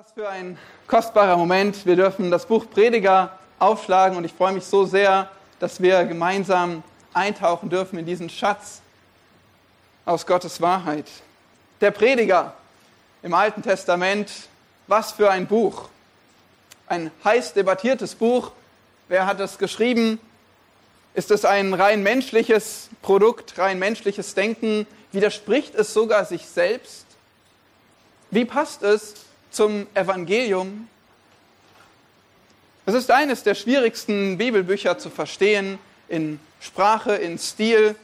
Was für ein kostbarer Moment. Wir dürfen das Buch Prediger aufschlagen und ich freue mich so sehr, dass wir gemeinsam eintauchen dürfen in diesen Schatz aus Gottes Wahrheit. Der Prediger im Alten Testament, was für ein Buch. Ein heiß debattiertes Buch. Wer hat es geschrieben? Ist es ein rein menschliches Produkt, rein menschliches Denken? Widerspricht es sogar sich selbst? Wie passt es zum Evangelium? Es ist eines der schwierigsten Bibelbücher zu verstehen in Sprache, in Stil,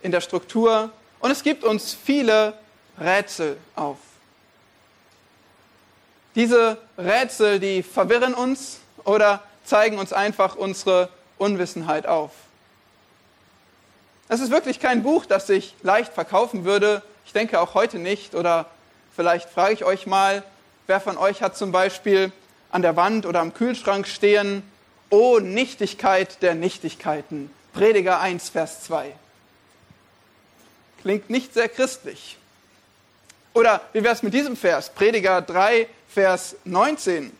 in der Struktur und es gibt uns viele Rätsel auf. Diese Rätsel, die verwirren uns oder zeigen uns einfach unsere Unwissenheit auf. Es ist wirklich kein Buch, das sich leicht verkaufen würde. Ich denke auch heute nicht. Oder vielleicht frage ich euch mal, wer von euch hat zum Beispiel an der Wand oder am Kühlschrank stehen, O Nichtigkeit der Nichtigkeiten. Prediger 1, Vers 2. Klingt nicht sehr christlich. Oder wie wäre es mit diesem Vers? Prediger 3, Vers 19.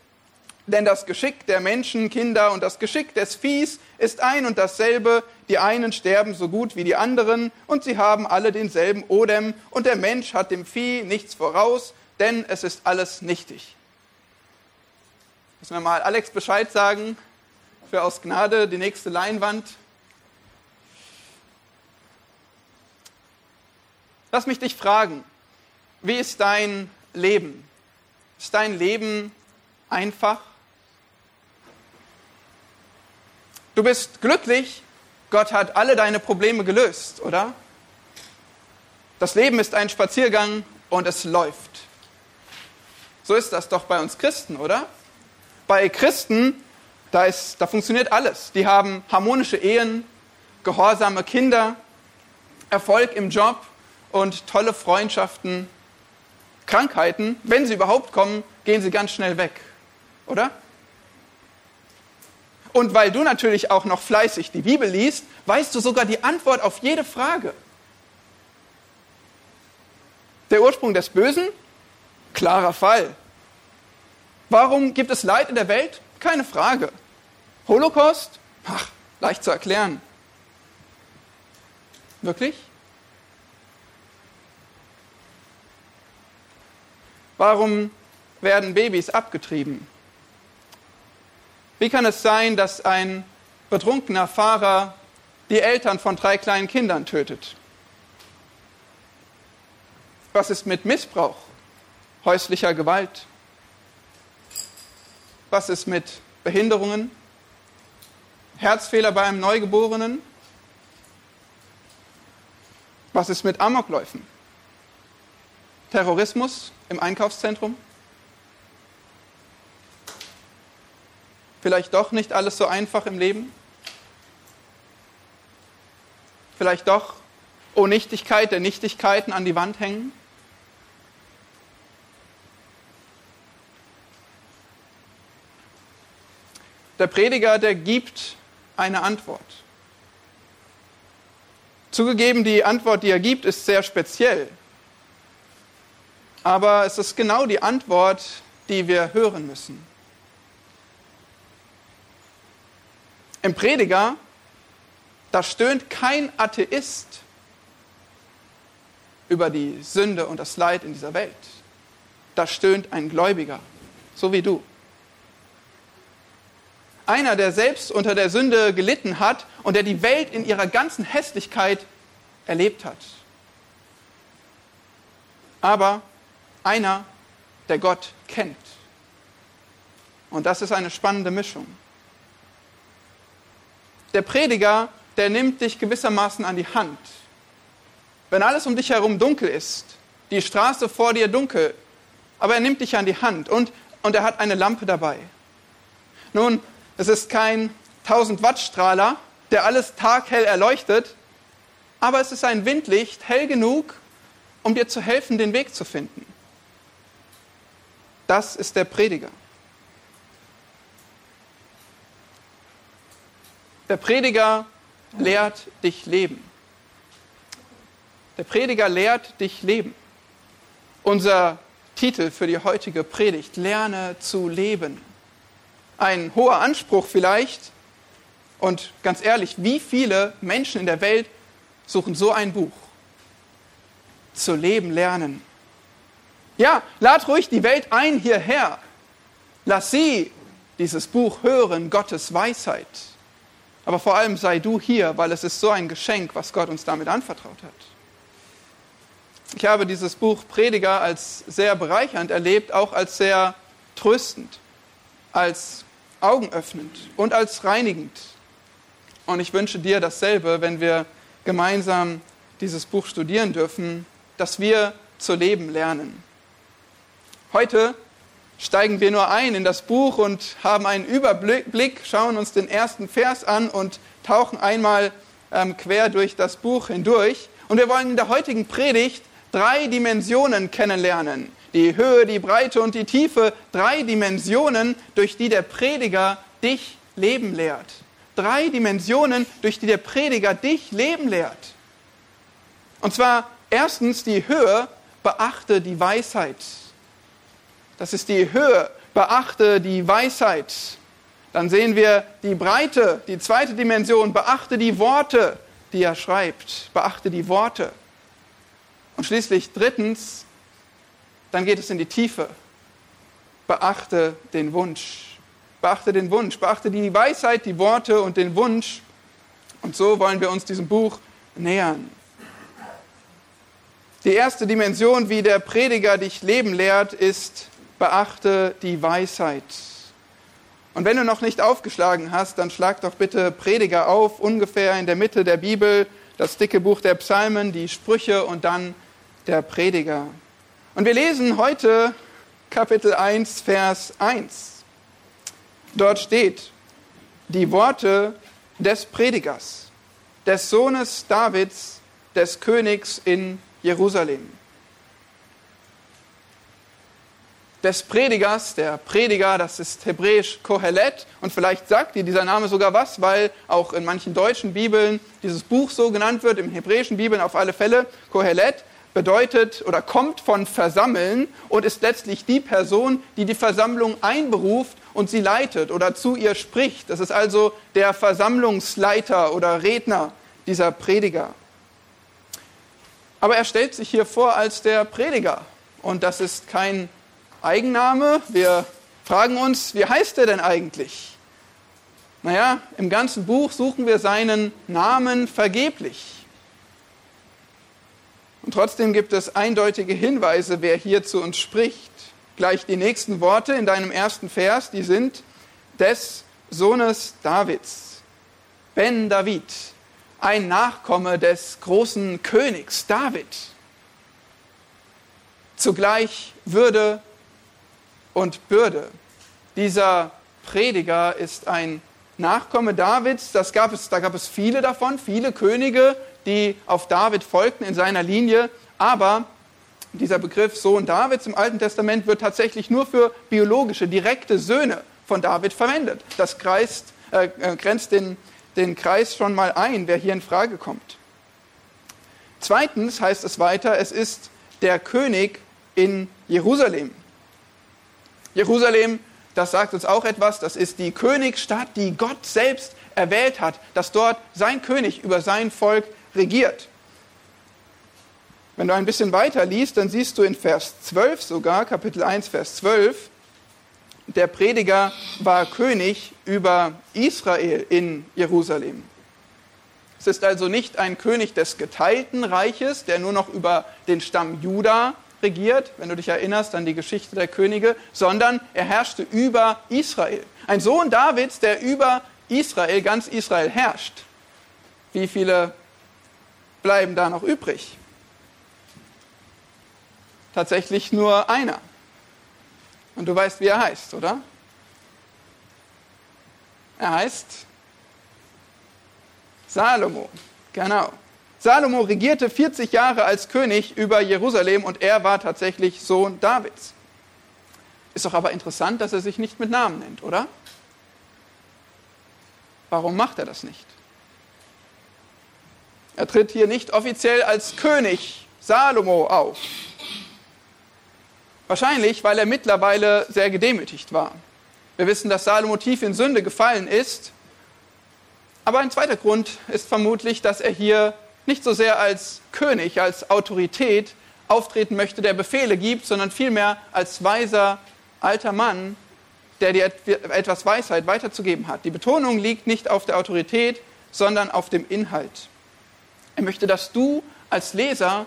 Denn das Geschick der Menschen, Kinder und das Geschick des Viehs ist ein und dasselbe. Die einen sterben so gut wie die anderen und sie haben alle denselben Odem und der Mensch hat dem Vieh nichts voraus, denn es ist alles nichtig. Müssen wir mal Alex Bescheid sagen für aus Gnade die nächste Leinwand. Lass mich dich fragen, wie ist dein Leben? Ist dein Leben einfach? Du bist glücklich, Gott hat alle deine Probleme gelöst, oder? Das Leben ist ein Spaziergang und es läuft. So ist das doch bei uns Christen, oder? Bei Christen, da, ist, da funktioniert alles. Die haben harmonische Ehen, gehorsame Kinder, Erfolg im Job und tolle Freundschaften. Krankheiten, wenn sie überhaupt kommen, gehen sie ganz schnell weg, oder? Und weil du natürlich auch noch fleißig die Bibel liest, weißt du sogar die Antwort auf jede Frage. Der Ursprung des Bösen? Klarer Fall. Warum gibt es Leid in der Welt? Keine Frage. Holocaust? Ach, leicht zu erklären. Wirklich? Warum werden Babys abgetrieben? Wie kann es sein, dass ein betrunkener Fahrer die Eltern von drei kleinen Kindern tötet? Was ist mit Missbrauch, häuslicher Gewalt? Was ist mit Behinderungen, Herzfehler bei einem Neugeborenen? Was ist mit Amokläufen? Terrorismus im Einkaufszentrum? Vielleicht doch nicht alles so einfach im Leben? Vielleicht doch O Nichtigkeit der Nichtigkeiten an die Wand hängen? Der Prediger, der gibt eine Antwort. Zugegeben, die Antwort, die er gibt, ist sehr speziell. Aber es ist genau die Antwort, die wir hören müssen. Im Prediger, da stöhnt kein Atheist über die Sünde und das Leid in dieser Welt. Da stöhnt ein Gläubiger, so wie du. Einer, der selbst unter der Sünde gelitten hat und der die Welt in ihrer ganzen Hässlichkeit erlebt hat. Aber einer, der Gott kennt. Und das ist eine spannende Mischung. Der Prediger, der nimmt dich gewissermaßen an die Hand. Wenn alles um dich herum dunkel ist, die Straße vor dir dunkel, aber er nimmt dich an die Hand und, und er hat eine Lampe dabei. Nun, es ist kein 1000 Watt Strahler, der alles taghell erleuchtet, aber es ist ein Windlicht, hell genug, um dir zu helfen, den Weg zu finden. Das ist der Prediger. Der Prediger lehrt dich leben. Der Prediger lehrt dich leben. Unser Titel für die heutige Predigt. Lerne zu leben. Ein hoher Anspruch vielleicht. Und ganz ehrlich, wie viele Menschen in der Welt suchen so ein Buch? Zu leben lernen. Ja, lad ruhig die Welt ein hierher. Lass sie dieses Buch hören, Gottes Weisheit. Aber vor allem sei du hier, weil es ist so ein Geschenk, was Gott uns damit anvertraut hat. Ich habe dieses Buch Prediger als sehr bereichernd erlebt, auch als sehr tröstend, als augenöffnend und als reinigend. Und ich wünsche dir dasselbe, wenn wir gemeinsam dieses Buch studieren dürfen, dass wir zu leben lernen. Heute steigen wir nur ein in das Buch und haben einen Überblick, schauen uns den ersten Vers an und tauchen einmal ähm, quer durch das Buch hindurch. Und wir wollen in der heutigen Predigt drei Dimensionen kennenlernen. Die Höhe, die Breite und die Tiefe. Drei Dimensionen, durch die der Prediger dich leben lehrt. Drei Dimensionen, durch die der Prediger dich leben lehrt. Und zwar erstens die Höhe, beachte die Weisheit. Das ist die Höhe, beachte die Weisheit. Dann sehen wir die Breite, die zweite Dimension, beachte die Worte, die er schreibt. Beachte die Worte. Und schließlich drittens, dann geht es in die Tiefe. Beachte den Wunsch. Beachte den Wunsch. Beachte die Weisheit, die Worte und den Wunsch. Und so wollen wir uns diesem Buch nähern. Die erste Dimension, wie der Prediger dich leben lehrt, ist, beachte die Weisheit. Und wenn du noch nicht aufgeschlagen hast, dann schlag doch bitte Prediger auf, ungefähr in der Mitte der Bibel, das dicke Buch der Psalmen, die Sprüche und dann der Prediger. Und wir lesen heute Kapitel 1, Vers 1. Dort steht, die Worte des Predigers, des Sohnes Davids, des Königs in Jerusalem. Des Predigers, der Prediger, das ist hebräisch Kohelet. Und vielleicht sagt dir dieser Name sogar was, weil auch in manchen deutschen Bibeln dieses Buch so genannt wird, im hebräischen Bibeln auf alle Fälle. Kohelet bedeutet oder kommt von versammeln und ist letztlich die Person, die die Versammlung einberuft und sie leitet oder zu ihr spricht. Das ist also der Versammlungsleiter oder Redner dieser Prediger. Aber er stellt sich hier vor als der Prediger und das ist kein Eigenname. Wir fragen uns, wie heißt er denn eigentlich? Naja, im ganzen Buch suchen wir seinen Namen vergeblich. Und trotzdem gibt es eindeutige Hinweise, wer hier zu uns spricht. Gleich die nächsten Worte in deinem ersten Vers, die sind des Sohnes Davids, Ben David, ein Nachkomme des großen Königs David. Zugleich Würde und Bürde. Dieser Prediger ist ein Nachkomme Davids, das gab es, da gab es viele davon, viele Könige, die auf David folgten in seiner Linie. Aber dieser Begriff Sohn Davids im Alten Testament wird tatsächlich nur für biologische, direkte Söhne von David verwendet. Das kreist, äh, äh, grenzt den, den Kreis schon mal ein, wer hier in Frage kommt. Zweitens heißt es weiter, es ist der König in Jerusalem. Jerusalem, das sagt uns auch etwas, das ist die Königsstadt, die Gott selbst erwählt hat, dass dort sein König über sein Volk regiert. Wenn du ein bisschen weiter liest, dann siehst du in Vers 12 sogar, Kapitel 1, Vers 12, der Prediger war König über Israel in Jerusalem. Es ist also nicht ein König des geteilten Reiches, der nur noch über den Stamm Juda regiert, wenn du dich erinnerst an die Geschichte der Könige, sondern er herrschte über Israel. Ein Sohn Davids, der über Israel, ganz Israel herrscht. Wie viele bleiben da noch übrig? Tatsächlich nur einer. Und du weißt, wie er heißt, oder? Er heißt Salomo. Genau. Salomo regierte 40 Jahre als König über Jerusalem und er war tatsächlich Sohn Davids. Ist doch aber interessant, dass er sich nicht mit Namen nennt, oder? Warum macht er das nicht? Er tritt hier nicht offiziell als König Salomo auf. Wahrscheinlich, weil er mittlerweile sehr gedemütigt war. Wir wissen, dass Salomo tief in Sünde gefallen ist. Aber ein zweiter Grund ist vermutlich, dass er hier nicht so sehr als König, als Autorität auftreten möchte, der Befehle gibt, sondern vielmehr als weiser alter Mann, der dir etwas Weisheit weiterzugeben hat. Die Betonung liegt nicht auf der Autorität, sondern auf dem Inhalt. Er möchte, dass du als Leser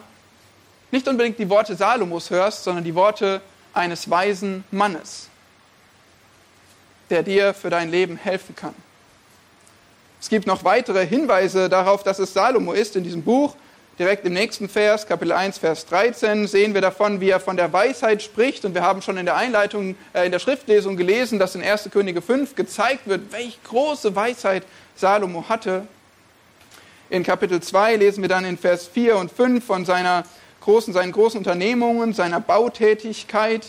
nicht unbedingt die Worte Salomos hörst, sondern die Worte eines weisen Mannes, der dir für dein Leben helfen kann. Es gibt noch weitere Hinweise darauf, dass es Salomo ist in diesem Buch. Direkt im nächsten Vers, Kapitel 1, Vers 13, sehen wir davon, wie er von der Weisheit spricht. Und wir haben schon in der Einleitung, äh, in der Schriftlesung gelesen, dass in 1. Könige 5 gezeigt wird, welch große Weisheit Salomo hatte. In Kapitel 2 lesen wir dann in Vers 4 und 5 von seiner großen, seinen großen Unternehmungen, seiner Bautätigkeit.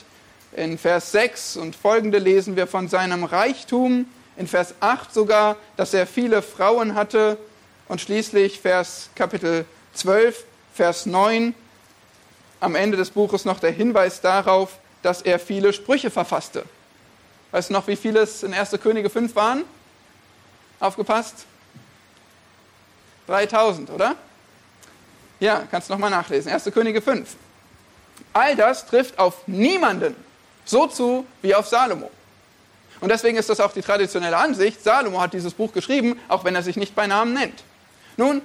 In Vers 6 und folgende lesen wir von seinem Reichtum. In Vers 8 sogar, dass er viele Frauen hatte. Und schließlich Vers Kapitel 12, Vers 9, am Ende des Buches noch der Hinweis darauf, dass er viele Sprüche verfasste. Weißt du noch, wie viele es in 1. Könige 5 waren? Aufgepasst? 3000, oder? Ja, kannst du nochmal nachlesen. 1. Könige 5. All das trifft auf niemanden so zu wie auf Salomo. Und deswegen ist das auch die traditionelle Ansicht. Salomo hat dieses Buch geschrieben, auch wenn er sich nicht bei Namen nennt. Nun,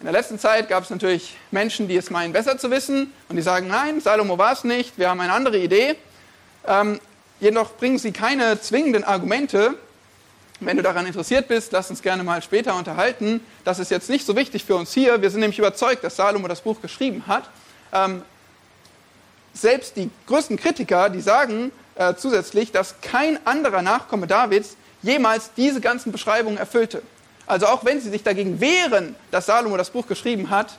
in der letzten Zeit gab es natürlich Menschen, die es meinen, besser zu wissen und die sagen, nein, Salomo war es nicht, wir haben eine andere Idee. Ähm, jedoch bringen sie keine zwingenden Argumente. Wenn du daran interessiert bist, lass uns gerne mal später unterhalten. Das ist jetzt nicht so wichtig für uns hier. Wir sind nämlich überzeugt, dass Salomo das Buch geschrieben hat. Ähm, selbst die größten Kritiker, die sagen äh, zusätzlich, dass kein anderer Nachkomme Davids jemals diese ganzen Beschreibungen erfüllte. Also auch wenn sie sich dagegen wehren, dass Salomo das Buch geschrieben hat,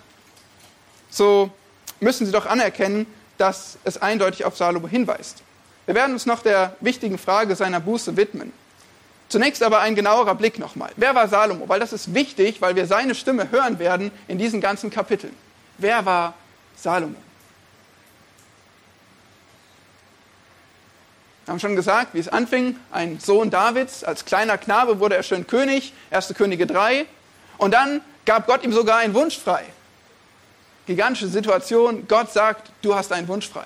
so müssen sie doch anerkennen, dass es eindeutig auf Salomo hinweist. Wir werden uns noch der wichtigen Frage seiner Buße widmen. Zunächst aber ein genauerer Blick nochmal. Wer war Salomo? Weil das ist wichtig, weil wir seine Stimme hören werden in diesen ganzen Kapiteln. Wer war Salomo? Wir haben schon gesagt, wie es anfing. Ein Sohn Davids, als kleiner Knabe wurde er schön König, 1. Könige 3. Und dann gab Gott ihm sogar einen Wunsch frei. Gigantische Situation, Gott sagt, du hast einen Wunsch frei.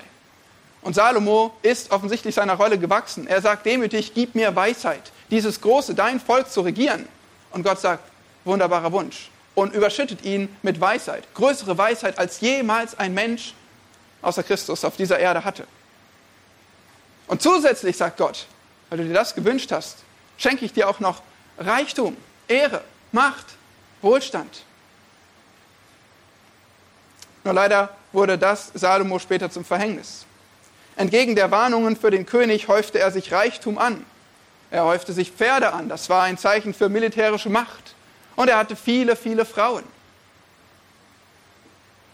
Und Salomo ist offensichtlich seiner Rolle gewachsen. Er sagt demütig, gib mir Weisheit, dieses große, dein Volk zu regieren. Und Gott sagt, wunderbarer Wunsch. Und überschüttet ihn mit Weisheit. Größere Weisheit, als jemals ein Mensch außer Christus auf dieser Erde hatte. Und zusätzlich sagt Gott, weil du dir das gewünscht hast, schenke ich dir auch noch Reichtum, Ehre, Macht, Wohlstand. Nur leider wurde das Salomo später zum Verhängnis. Entgegen der Warnungen für den König häufte er sich Reichtum an. Er häufte sich Pferde an. Das war ein Zeichen für militärische Macht. Und er hatte viele, viele Frauen.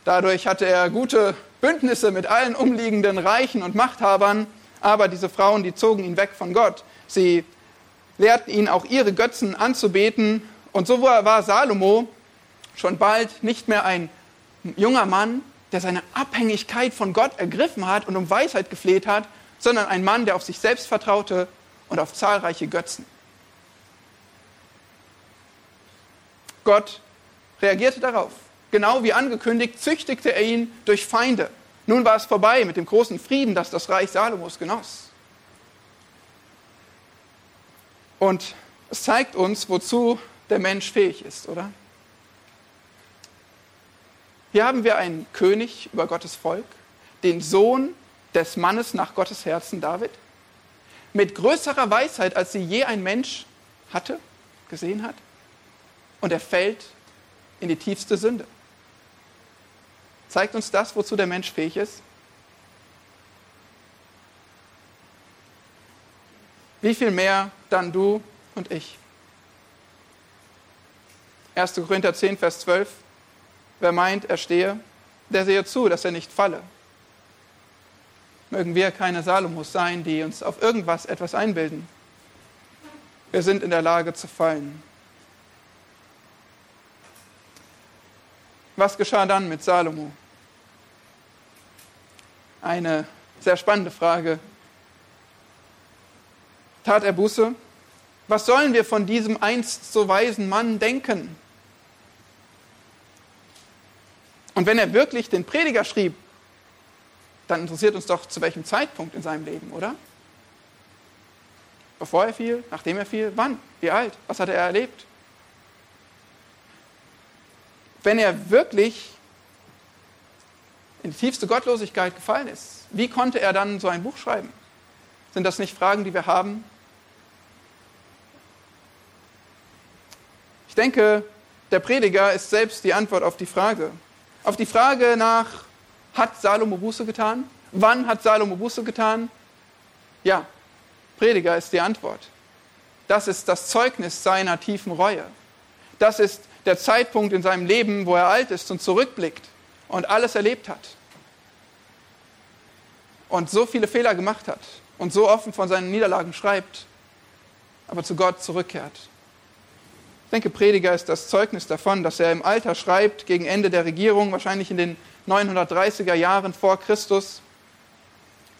Dadurch hatte er gute Bündnisse mit allen umliegenden Reichen und Machthabern aber diese Frauen, die zogen ihn weg von Gott. Sie lehrten ihn auch ihre Götzen anzubeten. Und so war Salomo schon bald nicht mehr ein junger Mann, der seine Abhängigkeit von Gott ergriffen hat und um Weisheit gefleht hat, sondern ein Mann, der auf sich selbst vertraute und auf zahlreiche Götzen. Gott reagierte darauf. Genau wie angekündigt, züchtigte er ihn durch Feinde. Nun war es vorbei mit dem großen Frieden, das das Reich Salomos genoss. Und es zeigt uns, wozu der Mensch fähig ist, oder? Hier haben wir einen König über Gottes Volk, den Sohn des Mannes nach Gottes Herzen, David, mit größerer Weisheit, als sie je ein Mensch hatte, gesehen hat. Und er fällt in die tiefste Sünde. Zeigt uns das, wozu der Mensch fähig ist? Wie viel mehr dann du und ich? 1. Korinther 10, Vers 12. Wer meint, er stehe, der sehe zu, dass er nicht falle. Mögen wir keine Salomos sein, die uns auf irgendwas etwas einbilden. Wir sind in der Lage zu fallen. Was geschah dann mit Salomo? Eine Sehr spannende Frage. Tat er Buße? Was sollen wir von diesem einst so weisen Mann denken? Und wenn er wirklich den Prediger schrieb, dann interessiert uns doch, zu welchem Zeitpunkt in seinem Leben, oder? Bevor er fiel, nachdem er fiel, wann, wie alt, was hatte er erlebt? Wenn er wirklich in die tiefste Gottlosigkeit gefallen ist, wie konnte er dann so ein Buch schreiben? Sind das nicht Fragen, die wir haben? Ich denke, der Prediger ist selbst die Antwort auf die Frage. Auf die Frage nach, hat Salomo Buße getan? Wann hat Salomo Buße getan? Ja, Prediger ist die Antwort. Das ist das Zeugnis seiner tiefen Reue. Das ist der Zeitpunkt in seinem Leben, wo er alt ist und zurückblickt und alles erlebt hat. Und so viele Fehler gemacht hat und so offen von seinen Niederlagen schreibt, aber zu Gott zurückkehrt. Ich denke, Prediger ist das Zeugnis davon, dass er im Alter schreibt, gegen Ende der Regierung, wahrscheinlich in den 930er Jahren vor Christus.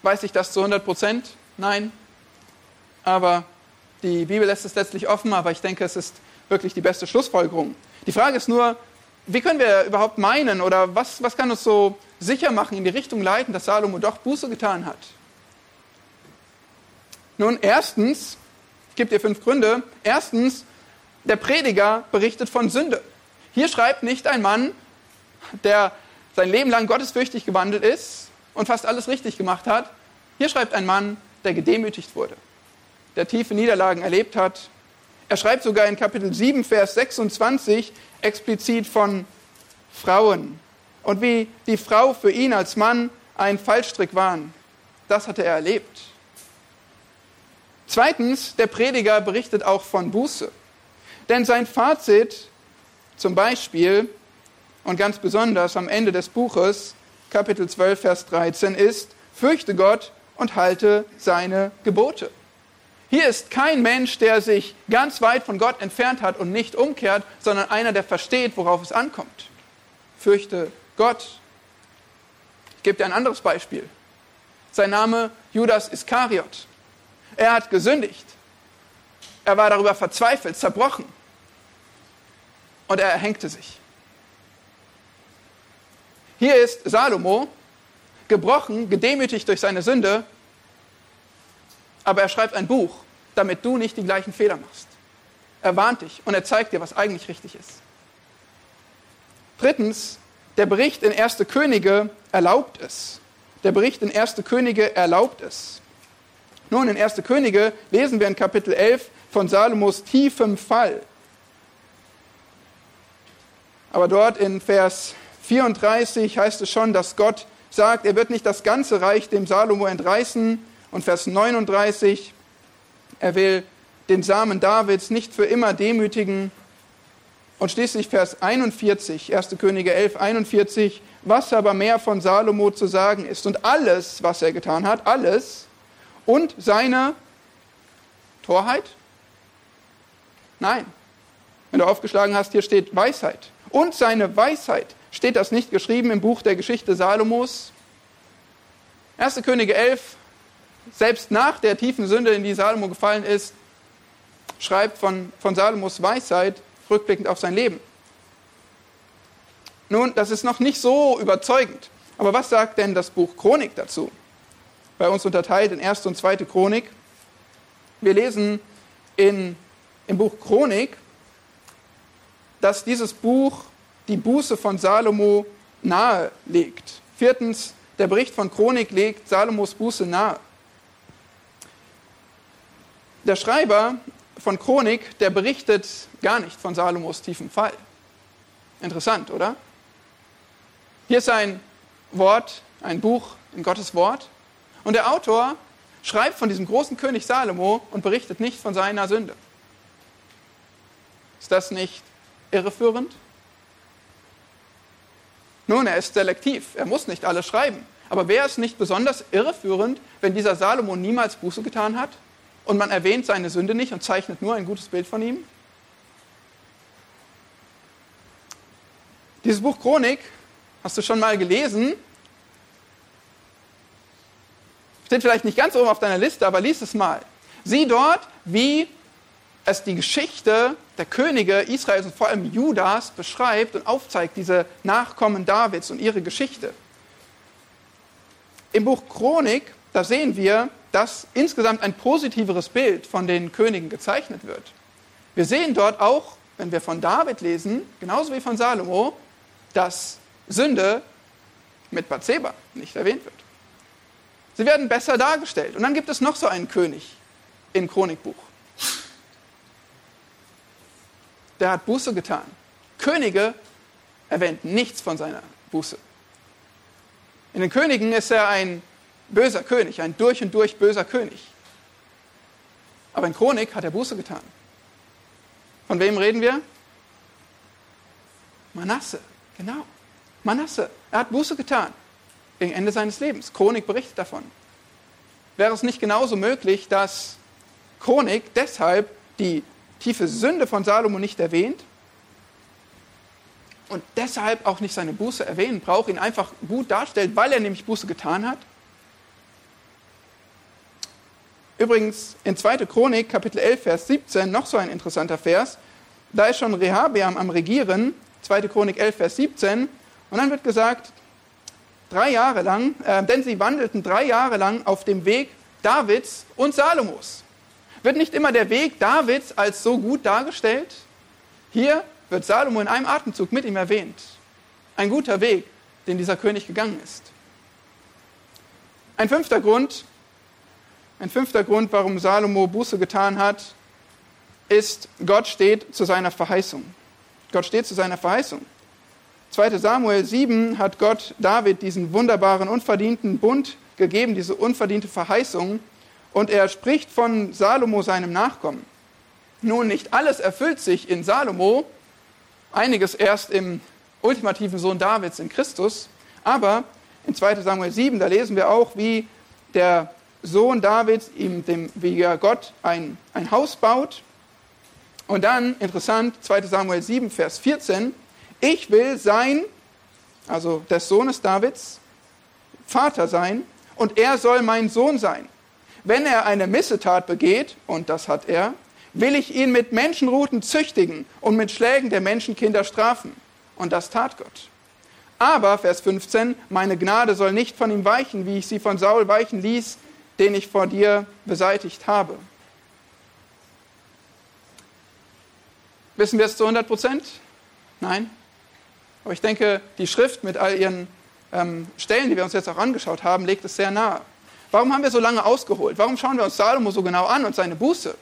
Weiß ich das zu 100 Prozent? Nein. Aber die Bibel lässt es letztlich offen, aber ich denke, es ist wirklich die beste Schlussfolgerung. Die Frage ist nur, wie können wir überhaupt meinen oder was, was kann uns so sicher machen, in die Richtung leiten, dass Salomo doch Buße getan hat? Nun, erstens, ich gebe dir fünf Gründe. Erstens, der Prediger berichtet von Sünde. Hier schreibt nicht ein Mann, der sein Leben lang gottesfürchtig gewandelt ist und fast alles richtig gemacht hat. Hier schreibt ein Mann, der gedemütigt wurde, der tiefe Niederlagen erlebt hat. Er schreibt sogar in Kapitel 7, Vers 26 explizit von Frauen und wie die Frau für ihn als Mann ein Fallstrick waren. Das hatte er erlebt. Zweitens, der Prediger berichtet auch von Buße. Denn sein Fazit zum Beispiel und ganz besonders am Ende des Buches, Kapitel 12, Vers 13, ist, fürchte Gott und halte seine Gebote. Hier ist kein Mensch, der sich ganz weit von Gott entfernt hat und nicht umkehrt, sondern einer, der versteht, worauf es ankommt. Fürchte Gott. Ich gebe dir ein anderes Beispiel. Sein Name Judas Iskariot. Er hat gesündigt. Er war darüber verzweifelt, zerbrochen. Und er erhängte sich. Hier ist Salomo, gebrochen, gedemütigt durch seine Sünde, aber er schreibt ein Buch, damit du nicht die gleichen Fehler machst. Er warnt dich und er zeigt dir, was eigentlich richtig ist. Drittens, der Bericht in 1. Könige erlaubt es. Der Bericht in 1. Könige erlaubt es. Nun, in 1. Könige lesen wir in Kapitel 11 von Salomos tiefem Fall. Aber dort in Vers 34 heißt es schon, dass Gott sagt, er wird nicht das ganze Reich dem Salomo entreißen. Und Vers 39, er will den Samen Davids nicht für immer demütigen. Und schließlich Vers 41, 1. Könige 11, 41, was aber mehr von Salomo zu sagen ist und alles, was er getan hat, alles und seine Torheit? Nein. Wenn du aufgeschlagen hast, hier steht Weisheit. Und seine Weisheit. Steht das nicht geschrieben im Buch der Geschichte Salomos? 1. Könige 11, selbst nach der tiefen Sünde, in die Salomo gefallen ist, schreibt von, von Salomos Weisheit rückblickend auf sein Leben. Nun, das ist noch nicht so überzeugend. Aber was sagt denn das Buch Chronik dazu? Bei uns unterteilt in erste und zweite Chronik. Wir lesen in, im Buch Chronik, dass dieses Buch die Buße von Salomo nahelegt. Viertens, der Bericht von Chronik legt Salomos Buße nahe. Der Schreiber von Chronik, der berichtet gar nicht von Salomos tiefen Fall. Interessant, oder? Hier ist ein Wort, ein Buch in Gottes Wort. Und der Autor schreibt von diesem großen König Salomo und berichtet nicht von seiner Sünde. Ist das nicht irreführend? Nun, er ist selektiv, er muss nicht alles schreiben. Aber wäre es nicht besonders irreführend, wenn dieser Salomo niemals Buße getan hat und man erwähnt seine Sünde nicht und zeichnet nur ein gutes Bild von ihm? Dieses Buch Chronik hast du schon mal gelesen. Steht vielleicht nicht ganz oben auf deiner Liste, aber lies es mal. Sieh dort, wie es die Geschichte der Könige Israels und vor allem Judas beschreibt und aufzeigt, diese Nachkommen Davids und ihre Geschichte. Im Buch Chronik, da sehen wir, dass insgesamt ein positiveres Bild von den Königen gezeichnet wird. Wir sehen dort auch, wenn wir von David lesen, genauso wie von Salomo, dass Sünde mit Bathseba nicht erwähnt wird. Sie werden besser dargestellt. Und dann gibt es noch so einen König im Chronikbuch. Der hat Buße getan. Könige erwähnt nichts von seiner Buße. In den Königen ist er ein böser König, ein durch und durch böser König. Aber in Chronik hat er Buße getan. Von wem reden wir? Manasse, genau. Manasse, er hat Buße getan gegen Ende seines Lebens. Chronik berichtet davon. Wäre es nicht genauso möglich, dass Chronik deshalb die tiefe Sünde von Salomo nicht erwähnt und deshalb auch nicht seine Buße erwähnen braucht, ihn einfach gut darstellt, weil er nämlich Buße getan hat? Übrigens in 2. Chronik, Kapitel 11, Vers 17, noch so ein interessanter Vers. Da ist schon Rehabeam am Regieren, 2. Chronik 11, Vers 17. Und dann wird gesagt, drei Jahre lang, äh, denn sie wandelten drei Jahre lang auf dem Weg Davids und Salomos. Wird nicht immer der Weg Davids als so gut dargestellt? Hier wird Salomo in einem Atemzug mit ihm erwähnt. Ein guter Weg, den dieser König gegangen ist. Ein fünfter Grund, ein fünfter Grund, warum Salomo Buße getan hat, ist, Gott steht zu seiner Verheißung. Gott steht zu seiner Verheißung. 2 Samuel 7 hat Gott David diesen wunderbaren, unverdienten Bund gegeben, diese unverdiente Verheißung. Und er spricht von Salomo, seinem Nachkommen. Nun, nicht alles erfüllt sich in Salomo, einiges erst im ultimativen Sohn Davids in Christus. Aber in 2 Samuel 7, da lesen wir auch, wie der Sohn Davids, ihm dem, wie Gott ein, ein Haus baut. Und dann, interessant, 2 Samuel 7, Vers 14, ich will sein, also des Sohnes Davids, Vater sein und er soll mein Sohn sein. Wenn er eine Missetat begeht, und das hat er, will ich ihn mit Menschenruten züchtigen und mit Schlägen der Menschenkinder strafen. Und das tat Gott. Aber, Vers 15, meine Gnade soll nicht von ihm weichen, wie ich sie von Saul weichen ließ, den ich vor dir beseitigt habe. Wissen wir es zu 100 Prozent? Nein. Aber ich denke, die Schrift mit all ihren ähm, Stellen, die wir uns jetzt auch angeschaut haben, legt es sehr nahe. Warum haben wir so lange ausgeholt? Warum schauen wir uns Salomo so genau an und seine Buße?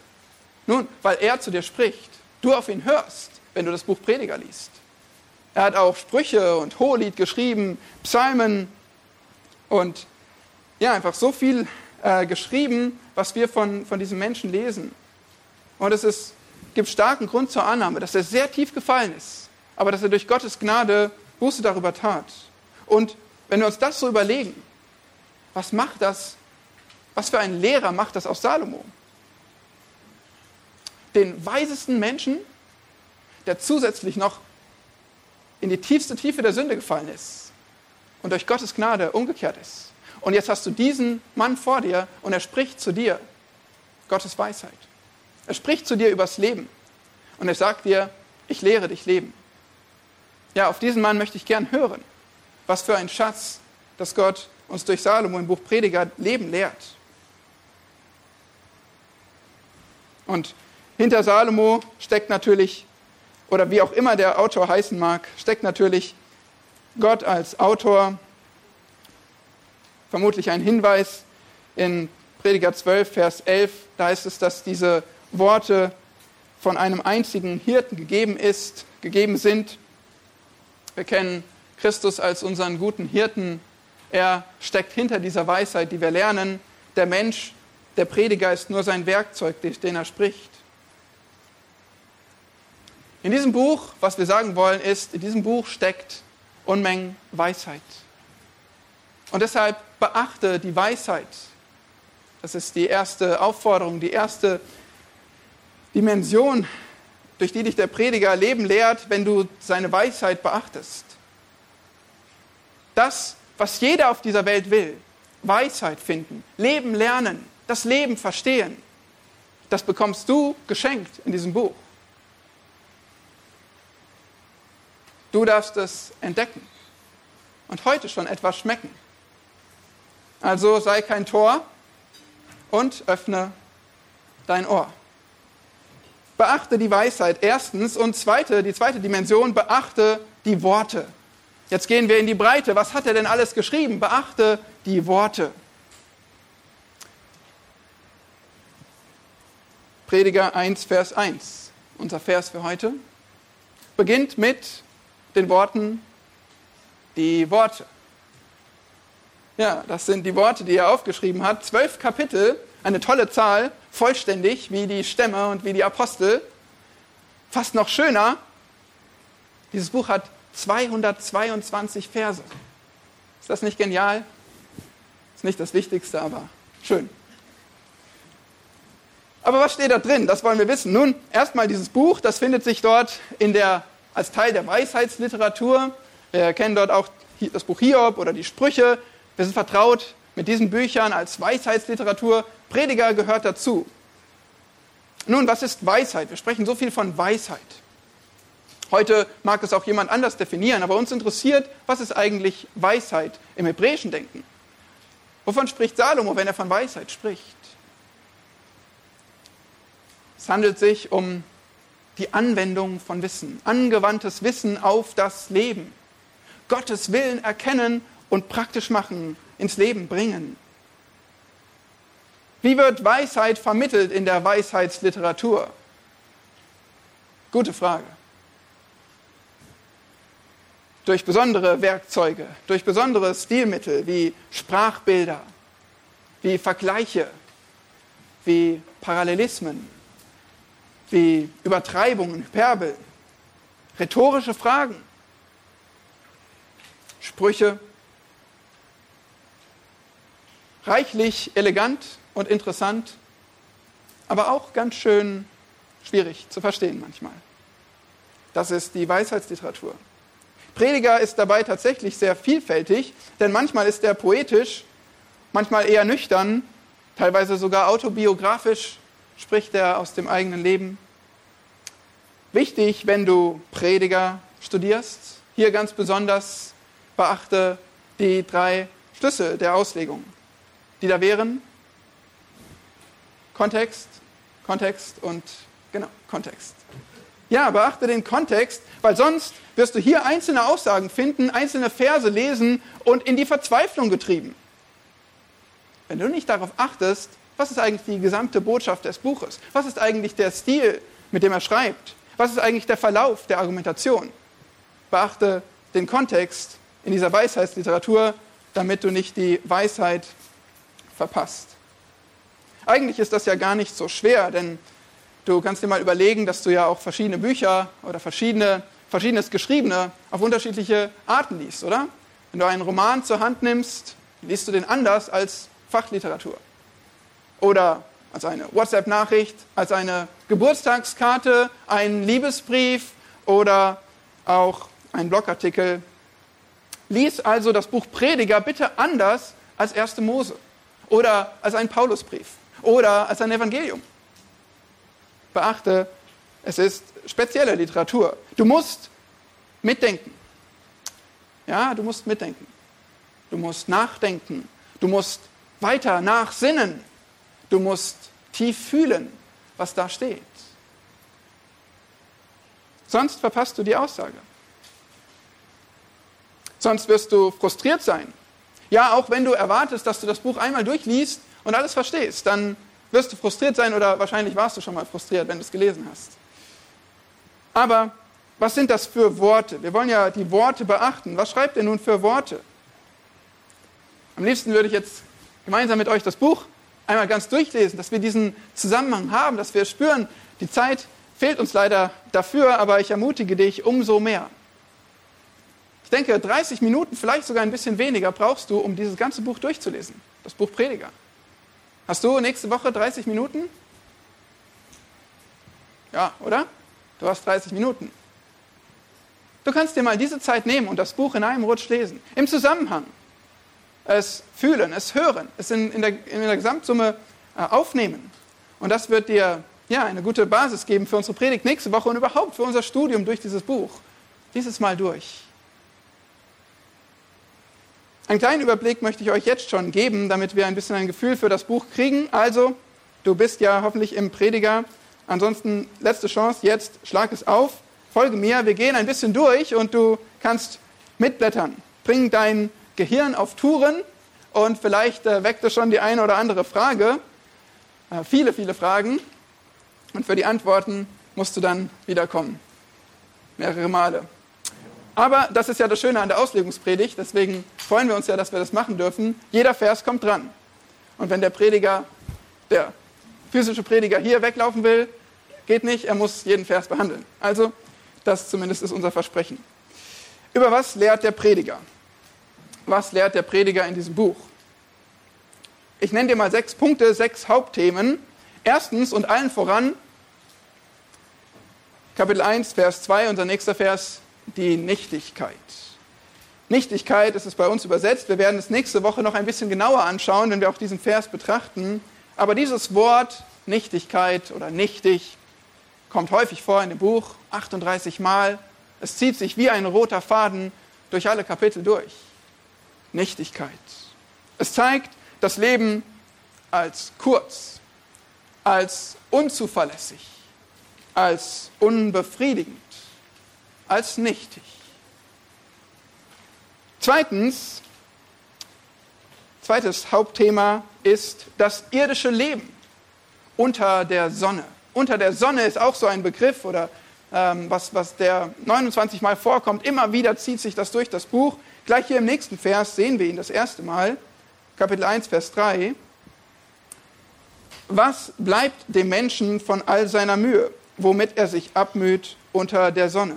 Nun, weil er zu dir spricht, du auf ihn hörst, wenn du das Buch Prediger liest. Er hat auch Sprüche und Hohelied geschrieben, Psalmen und ja, einfach so viel äh, geschrieben, was wir von, von diesem Menschen lesen. Und es ist, gibt starken Grund zur Annahme, dass er sehr tief gefallen ist aber dass er durch Gottes Gnade Buße darüber tat. Und wenn wir uns das so überlegen, was macht das, was für ein Lehrer macht das aus Salomo? Den weisesten Menschen, der zusätzlich noch in die tiefste Tiefe der Sünde gefallen ist und durch Gottes Gnade umgekehrt ist. Und jetzt hast du diesen Mann vor dir und er spricht zu dir Gottes Weisheit. Er spricht zu dir übers Leben und er sagt dir, ich lehre dich leben. Ja, auf diesen Mann möchte ich gern hören. Was für ein Schatz, dass Gott uns durch Salomo im Buch Prediger Leben lehrt. Und hinter Salomo steckt natürlich, oder wie auch immer der Autor heißen mag, steckt natürlich Gott als Autor. Vermutlich ein Hinweis in Prediger 12, Vers 11. Da heißt es, dass diese Worte von einem einzigen Hirten gegeben ist, gegeben sind wir kennen Christus als unseren guten Hirten. Er steckt hinter dieser Weisheit, die wir lernen. Der Mensch, der Prediger ist nur sein Werkzeug, durch den er spricht. In diesem Buch, was wir sagen wollen, ist, in diesem Buch steckt Unmengen Weisheit. Und deshalb beachte die Weisheit. Das ist die erste Aufforderung, die erste Dimension durch die dich der Prediger Leben lehrt, wenn du seine Weisheit beachtest. Das, was jeder auf dieser Welt will, Weisheit finden, Leben lernen, das Leben verstehen. Das bekommst du geschenkt in diesem Buch. Du darfst es entdecken und heute schon etwas schmecken. Also sei kein Tor und öffne dein Ohr. Beachte die Weisheit erstens und zweite, die zweite Dimension, beachte die Worte. Jetzt gehen wir in die Breite. Was hat er denn alles geschrieben? Beachte die Worte. Prediger 1, Vers 1, unser Vers für heute, beginnt mit den Worten, die Worte. Ja, das sind die Worte, die er aufgeschrieben hat. Zwölf Kapitel, eine tolle Zahl, vollständig wie die Stämme und wie die Apostel. Fast noch schöner, dieses Buch hat 222 Verse. Ist das nicht genial? Ist nicht das Wichtigste, aber schön. Aber was steht da drin? Das wollen wir wissen. Nun, erstmal dieses Buch, das findet sich dort der, als Teil der Weisheitsliteratur. Wir kennen dort auch das Buch Hiob oder die Sprüche. Wir sind vertraut mit diesen Büchern als Weisheitsliteratur. Prediger gehört dazu. Nun, was ist Weisheit? Wir sprechen so viel von Weisheit. Heute mag es auch jemand anders definieren, aber uns interessiert, was ist eigentlich Weisheit im hebräischen Denken? Wovon spricht Salomo, wenn er von Weisheit spricht? Es handelt sich um die Anwendung von Wissen, angewandtes Wissen auf das Leben. Gottes Willen erkennen und praktisch machen, ins Leben bringen. Wie wird Weisheit vermittelt in der Weisheitsliteratur? Gute Frage. Durch besondere Werkzeuge, durch besondere Stilmittel wie Sprachbilder, wie Vergleiche, wie Parallelismen, wie Übertreibungen, Hyperbel, rhetorische Fragen, Sprüche, reichlich elegant und interessant, aber auch ganz schön schwierig zu verstehen manchmal. Das ist die Weisheitsliteratur. Prediger ist dabei tatsächlich sehr vielfältig, denn manchmal ist er poetisch, manchmal eher nüchtern, teilweise sogar autobiografisch spricht er aus dem eigenen Leben. Wichtig, wenn du Prediger studierst, hier ganz besonders beachte die drei Schlüssel der Auslegung, die da wären Kontext, Kontext und genau, Kontext. Ja, beachte den Kontext, weil sonst wirst du hier einzelne Aussagen finden, einzelne Verse lesen und in die Verzweiflung getrieben. Wenn du nicht darauf achtest, was ist eigentlich die gesamte Botschaft des Buches? Was ist eigentlich der Stil, mit dem er schreibt? Was ist eigentlich der Verlauf der Argumentation? Beachte den Kontext in dieser Weisheitsliteratur, damit du nicht die Weisheit verpasst. Eigentlich ist das ja gar nicht so schwer, denn du kannst dir mal überlegen, dass du ja auch verschiedene Bücher oder verschiedene, verschiedenes Geschriebene auf unterschiedliche Arten liest, oder? Wenn du einen Roman zur Hand nimmst, liest du den anders als Fachliteratur oder als eine WhatsApp-Nachricht, als eine Geburtstagskarte, einen Liebesbrief oder auch einen Blogartikel. Lies also das Buch Prediger bitte anders als 1. Mose oder als einen Paulusbrief oder als ein Evangelium. Beachte, es ist spezielle Literatur. Du musst mitdenken. Ja, du musst mitdenken. Du musst nachdenken. Du musst weiter nachsinnen. Du musst tief fühlen, was da steht. Sonst verpasst du die Aussage. Sonst wirst du frustriert sein. Ja, auch wenn du erwartest, dass du das Buch einmal durchliest und alles verstehst, dann wirst du frustriert sein oder wahrscheinlich warst du schon mal frustriert, wenn du es gelesen hast. Aber was sind das für Worte? Wir wollen ja die Worte beachten. Was schreibt er nun für Worte? Am liebsten würde ich jetzt gemeinsam mit euch das Buch einmal ganz durchlesen, dass wir diesen Zusammenhang haben, dass wir spüren, die Zeit fehlt uns leider dafür, aber ich ermutige dich umso mehr. Ich denke, 30 Minuten, vielleicht sogar ein bisschen weniger, brauchst du, um dieses ganze Buch durchzulesen. Das Buch Prediger. Hast du nächste Woche 30 Minuten? Ja, oder? Du hast 30 Minuten. Du kannst dir mal diese Zeit nehmen und das Buch in einem Rutsch lesen. Im Zusammenhang. es fühlen, es hören, es in, in, der, in der Gesamtsumme äh, aufnehmen. Und das wird dir ja, eine gute Basis geben für unsere Predigt nächste Woche und überhaupt für unser Studium durch dieses Buch. Dieses Mal durch. Einen kleinen Überblick möchte ich euch jetzt schon geben, damit wir ein bisschen ein Gefühl für das Buch kriegen. Also, du bist ja hoffentlich im Prediger. Ansonsten letzte Chance, jetzt schlag es auf, folge mir, wir gehen ein bisschen durch und du kannst mitblättern. Bring dein Gehirn auf Touren und vielleicht äh, weckt es schon die eine oder andere Frage. Äh, viele, viele Fragen. Und für die Antworten musst du dann wiederkommen. Mehrere Male. Aber das ist ja das Schöne an der Auslegungspredigt, deswegen freuen wir uns ja, dass wir das machen dürfen. Jeder Vers kommt dran. Und wenn der Prediger, der physische Prediger hier weglaufen will, geht nicht, er muss jeden Vers behandeln. Also, das zumindest ist unser Versprechen. Über was lehrt der Prediger? Was lehrt der Prediger in diesem Buch? Ich nenne dir mal sechs Punkte, sechs Hauptthemen. Erstens und allen voran, Kapitel 1, Vers 2, unser nächster Vers, die Nichtigkeit. Nichtigkeit ist es bei uns übersetzt. Wir werden es nächste Woche noch ein bisschen genauer anschauen, wenn wir auch diesen Vers betrachten. Aber dieses Wort Nichtigkeit oder nichtig kommt häufig vor in dem Buch, 38 Mal. Es zieht sich wie ein roter Faden durch alle Kapitel durch. Nichtigkeit. Es zeigt das Leben als kurz, als unzuverlässig, als unbefriedigend als nichtig. Zweitens, zweites Hauptthema ist das irdische Leben unter der Sonne. Unter der Sonne ist auch so ein Begriff oder ähm, was, was der 29 Mal vorkommt. Immer wieder zieht sich das durch das Buch. Gleich hier im nächsten Vers sehen wir ihn das erste Mal. Kapitel 1, Vers 3. Was bleibt dem Menschen von all seiner Mühe, womit er sich abmüht unter der Sonne?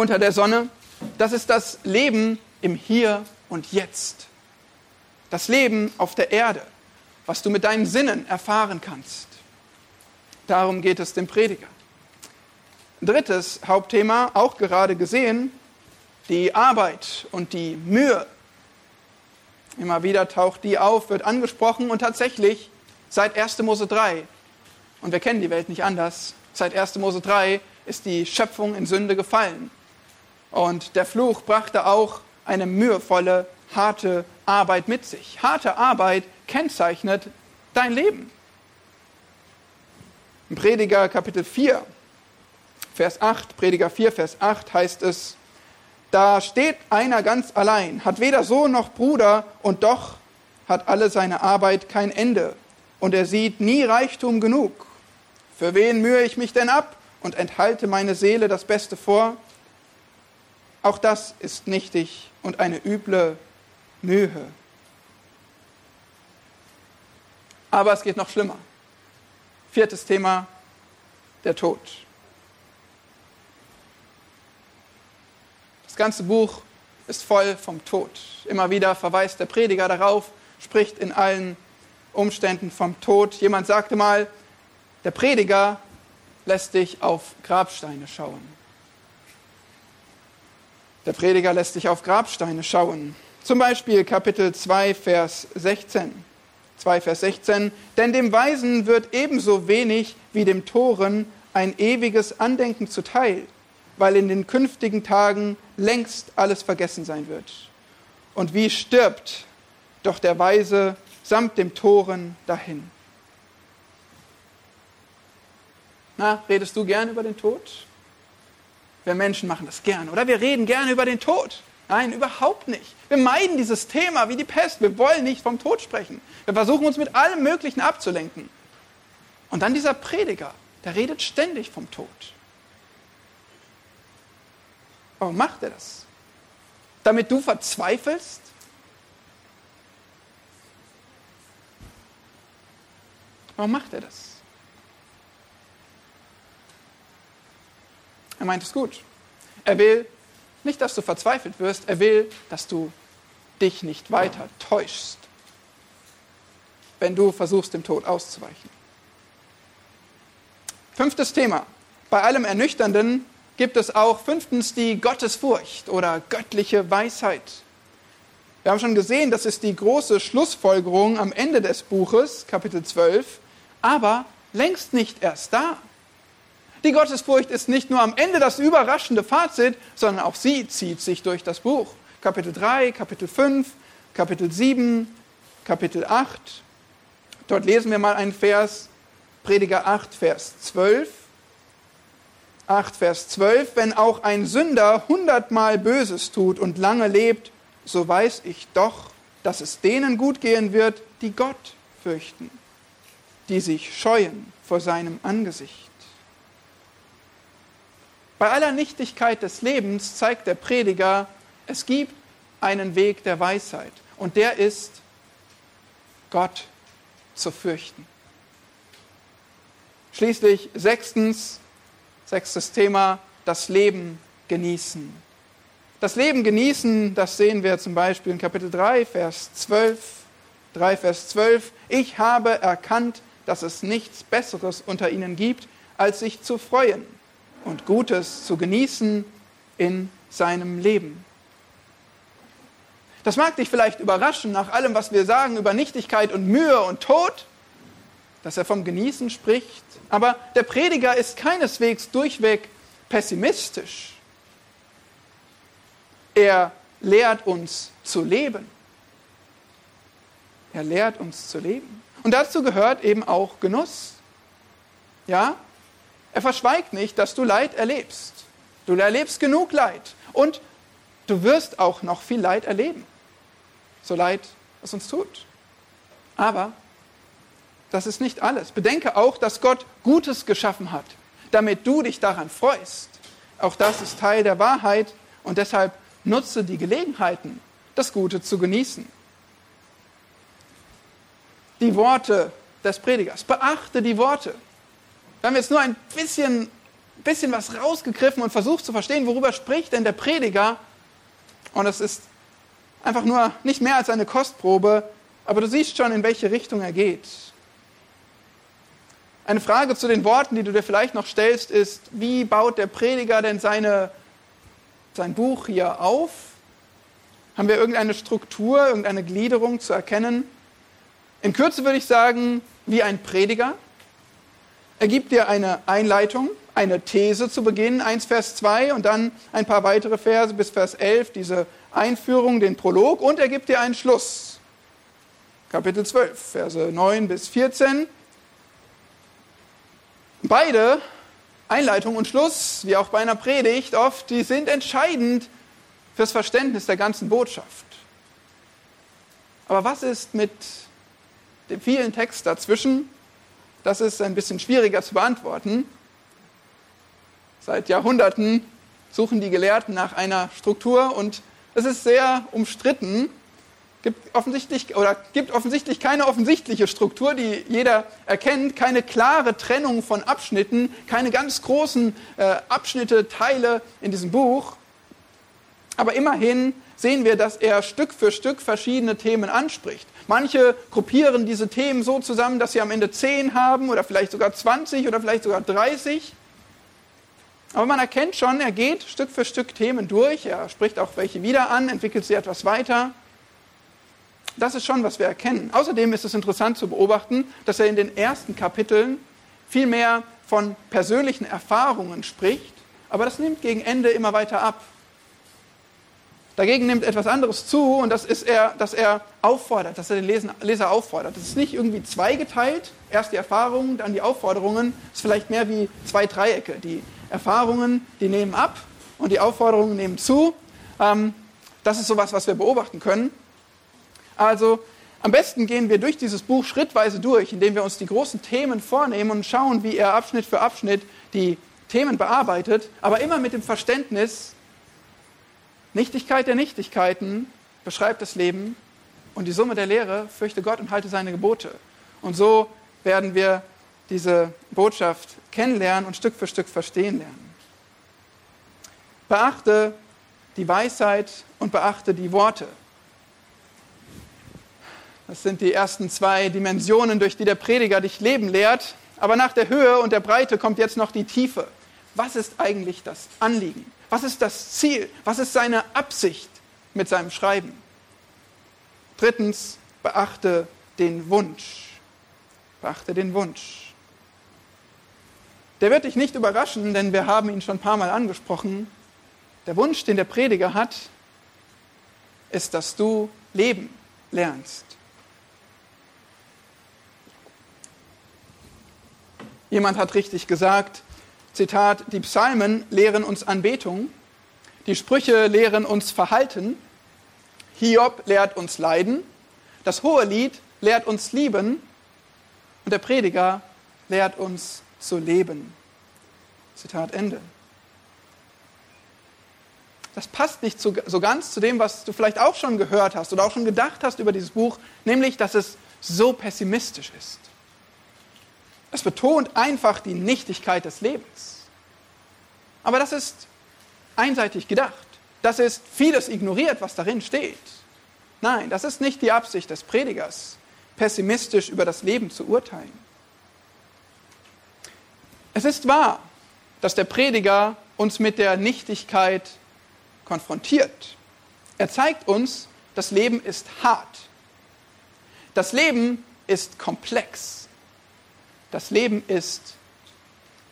unter der Sonne, das ist das Leben im Hier und Jetzt. Das Leben auf der Erde, was du mit deinen Sinnen erfahren kannst. Darum geht es dem Prediger. Drittes Hauptthema, auch gerade gesehen, die Arbeit und die Mühe. Immer wieder taucht die auf, wird angesprochen und tatsächlich seit 1. Mose 3, und wir kennen die Welt nicht anders, seit 1. Mose 3 ist die Schöpfung in Sünde gefallen. Und der Fluch brachte auch eine mühevolle, harte Arbeit mit sich. Harte Arbeit kennzeichnet dein Leben. Im Prediger Kapitel 4, Vers 8, Prediger 4, Vers 8 heißt es, da steht einer ganz allein, hat weder Sohn noch Bruder und doch hat alle seine Arbeit kein Ende und er sieht nie Reichtum genug. Für wen mühe ich mich denn ab und enthalte meine Seele das Beste vor? Auch das ist nichtig und eine üble Mühe. Aber es geht noch schlimmer. Viertes Thema, der Tod. Das ganze Buch ist voll vom Tod. Immer wieder verweist der Prediger darauf, spricht in allen Umständen vom Tod. Jemand sagte mal, der Prediger lässt dich auf Grabsteine schauen. Der Prediger lässt sich auf Grabsteine schauen. Zum Beispiel Kapitel 2, Vers 16. 2, Vers 16. Denn dem Weisen wird ebenso wenig wie dem Toren ein ewiges Andenken zuteil, weil in den künftigen Tagen längst alles vergessen sein wird. Und wie stirbt doch der Weise samt dem Toren dahin. Na, redest du gern über den Tod? Wir Menschen machen das gerne. Oder wir reden gerne über den Tod. Nein, überhaupt nicht. Wir meiden dieses Thema wie die Pest. Wir wollen nicht vom Tod sprechen. Wir versuchen uns mit allem Möglichen abzulenken. Und dann dieser Prediger, der redet ständig vom Tod. Warum macht er das? Damit du verzweifelst? Warum macht er das? Er meint es gut. Er will nicht, dass du verzweifelt wirst, er will, dass du dich nicht weiter täuschst, wenn du versuchst, dem Tod auszuweichen. Fünftes Thema. Bei allem Ernüchternden gibt es auch fünftens die Gottesfurcht oder göttliche Weisheit. Wir haben schon gesehen, das ist die große Schlussfolgerung am Ende des Buches, Kapitel 12, aber längst nicht erst da. Die Gottesfurcht ist nicht nur am Ende das überraschende Fazit, sondern auch sie zieht sich durch das Buch. Kapitel 3, Kapitel 5, Kapitel 7, Kapitel 8. Dort lesen wir mal einen Vers, Prediger 8, Vers 12. 8, Vers 12. Wenn auch ein Sünder hundertmal Böses tut und lange lebt, so weiß ich doch, dass es denen gut gehen wird, die Gott fürchten, die sich scheuen vor seinem Angesicht. Bei aller Nichtigkeit des Lebens zeigt der Prediger, es gibt einen Weg der Weisheit und der ist, Gott zu fürchten. Schließlich sechstens, sechstes Thema, das Leben genießen. Das Leben genießen, das sehen wir zum Beispiel in Kapitel 3, Vers 12. 3, Vers 12. Ich habe erkannt, dass es nichts Besseres unter ihnen gibt, als sich zu freuen und Gutes zu genießen in seinem Leben. Das mag dich vielleicht überraschen nach allem, was wir sagen über Nichtigkeit und Mühe und Tod, dass er vom Genießen spricht. Aber der Prediger ist keineswegs durchweg pessimistisch. Er lehrt uns zu leben. Er lehrt uns zu leben. Und dazu gehört eben auch Genuss. Ja? Er verschweigt nicht, dass du Leid erlebst. Du erlebst genug Leid. Und du wirst auch noch viel Leid erleben. So leid es uns tut. Aber das ist nicht alles. Bedenke auch, dass Gott Gutes geschaffen hat, damit du dich daran freust. Auch das ist Teil der Wahrheit und deshalb nutze die Gelegenheiten, das Gute zu genießen. Die Worte des Predigers. Beachte die Worte. Wir haben jetzt nur ein bisschen, bisschen was rausgegriffen und versucht zu verstehen, worüber spricht denn der Prediger. Und es ist einfach nur nicht mehr als eine Kostprobe, aber du siehst schon, in welche Richtung er geht. Eine Frage zu den Worten, die du dir vielleicht noch stellst, ist, wie baut der Prediger denn seine sein Buch hier auf? Haben wir irgendeine Struktur, irgendeine Gliederung zu erkennen? In Kürze würde ich sagen, wie ein Prediger. Er gibt dir eine Einleitung, eine These zu Beginn, 1 Vers 2 und dann ein paar weitere Verse bis Vers 11, diese Einführung, den Prolog und er gibt dir einen Schluss. Kapitel 12, Verse 9 bis 14. Beide Einleitung und Schluss, wie auch bei einer Predigt oft, die sind entscheidend fürs Verständnis der ganzen Botschaft. Aber was ist mit dem vielen Text dazwischen? Das ist ein bisschen schwieriger zu beantworten. Seit Jahrhunderten suchen die Gelehrten nach einer Struktur und es ist sehr umstritten, gibt offensichtlich oder gibt offensichtlich keine offensichtliche Struktur, die jeder erkennt, keine klare Trennung von Abschnitten, keine ganz großen äh, Abschnitte, Teile in diesem Buch. Aber immerhin sehen wir, dass er Stück für Stück verschiedene Themen anspricht. Manche gruppieren diese Themen so zusammen, dass sie am Ende zehn haben oder vielleicht sogar 20 oder vielleicht sogar 30. Aber man erkennt schon, er geht Stück für Stück Themen durch, er spricht auch welche wieder an, entwickelt sie etwas weiter das ist schon, was wir erkennen. Außerdem ist es interessant zu beobachten, dass er in den ersten Kapiteln viel mehr von persönlichen Erfahrungen spricht, aber das nimmt gegen Ende immer weiter ab. Dagegen nimmt etwas anderes zu und das ist er, dass er auffordert, dass er den Leser auffordert. Das ist nicht irgendwie zweigeteilt, erst die Erfahrungen, dann die Aufforderungen. Das ist vielleicht mehr wie zwei Dreiecke. Die Erfahrungen, die nehmen ab und die Aufforderungen nehmen zu. Ähm, das ist sowas, was wir beobachten können. Also am besten gehen wir durch dieses Buch schrittweise durch, indem wir uns die großen Themen vornehmen und schauen, wie er Abschnitt für Abschnitt die Themen bearbeitet, aber immer mit dem Verständnis, Nichtigkeit der Nichtigkeiten beschreibt das Leben und die Summe der Lehre, fürchte Gott und halte seine Gebote. Und so werden wir diese Botschaft kennenlernen und Stück für Stück verstehen lernen. Beachte die Weisheit und beachte die Worte. Das sind die ersten zwei Dimensionen, durch die der Prediger dich leben lehrt. Aber nach der Höhe und der Breite kommt jetzt noch die Tiefe. was ist eigentlich das Anliegen? Was ist das Ziel? Was ist seine Absicht mit seinem Schreiben? Drittens, beachte den Wunsch. Beachte den Wunsch. Der wird dich nicht überraschen, denn wir haben ihn schon ein paar Mal angesprochen. Der Wunsch, den der Prediger hat, ist, dass du leben lernst. Jemand hat richtig gesagt, Zitat, die Psalmen lehren uns Anbetung, die Sprüche lehren uns Verhalten, Hiob lehrt uns Leiden, das hohe Lied lehrt uns lieben und der Prediger lehrt uns zu leben. Zitat Ende. Das passt nicht so ganz zu dem, was du vielleicht auch schon gehört hast oder auch schon gedacht hast über dieses Buch, nämlich, dass es so pessimistisch ist. Es betont einfach die Nichtigkeit des Lebens. Aber das ist einseitig gedacht. Das ist vieles ignoriert, was darin steht. Nein, das ist nicht die Absicht des Predigers, pessimistisch über das Leben zu urteilen. Es ist wahr, dass der Prediger uns mit der Nichtigkeit konfrontiert. Er zeigt uns, das Leben ist hart. Das Leben ist komplex. Das Leben ist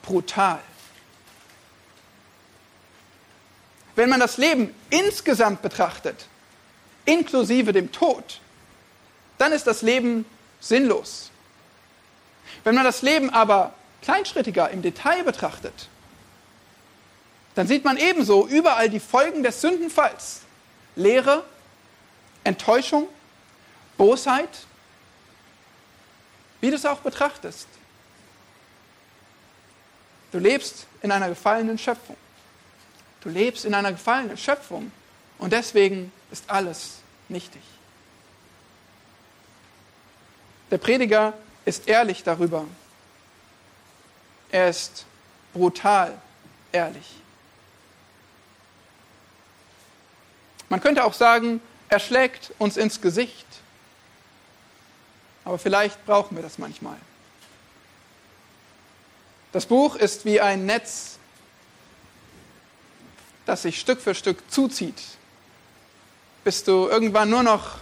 brutal. Wenn man das Leben insgesamt betrachtet, inklusive dem Tod, dann ist das Leben sinnlos. Wenn man das Leben aber kleinschrittiger im Detail betrachtet, dann sieht man ebenso überall die Folgen des Sündenfalls. Leere, Enttäuschung, Bosheit, wie du es auch betrachtest. Du lebst in einer gefallenen Schöpfung. Du lebst in einer gefallenen Schöpfung und deswegen ist alles nichtig. Der Prediger ist ehrlich darüber. Er ist brutal ehrlich. Man könnte auch sagen, er schlägt uns ins Gesicht. Aber vielleicht brauchen wir das manchmal. Das Buch ist wie ein Netz, das sich Stück für Stück zuzieht, bis du irgendwann nur noch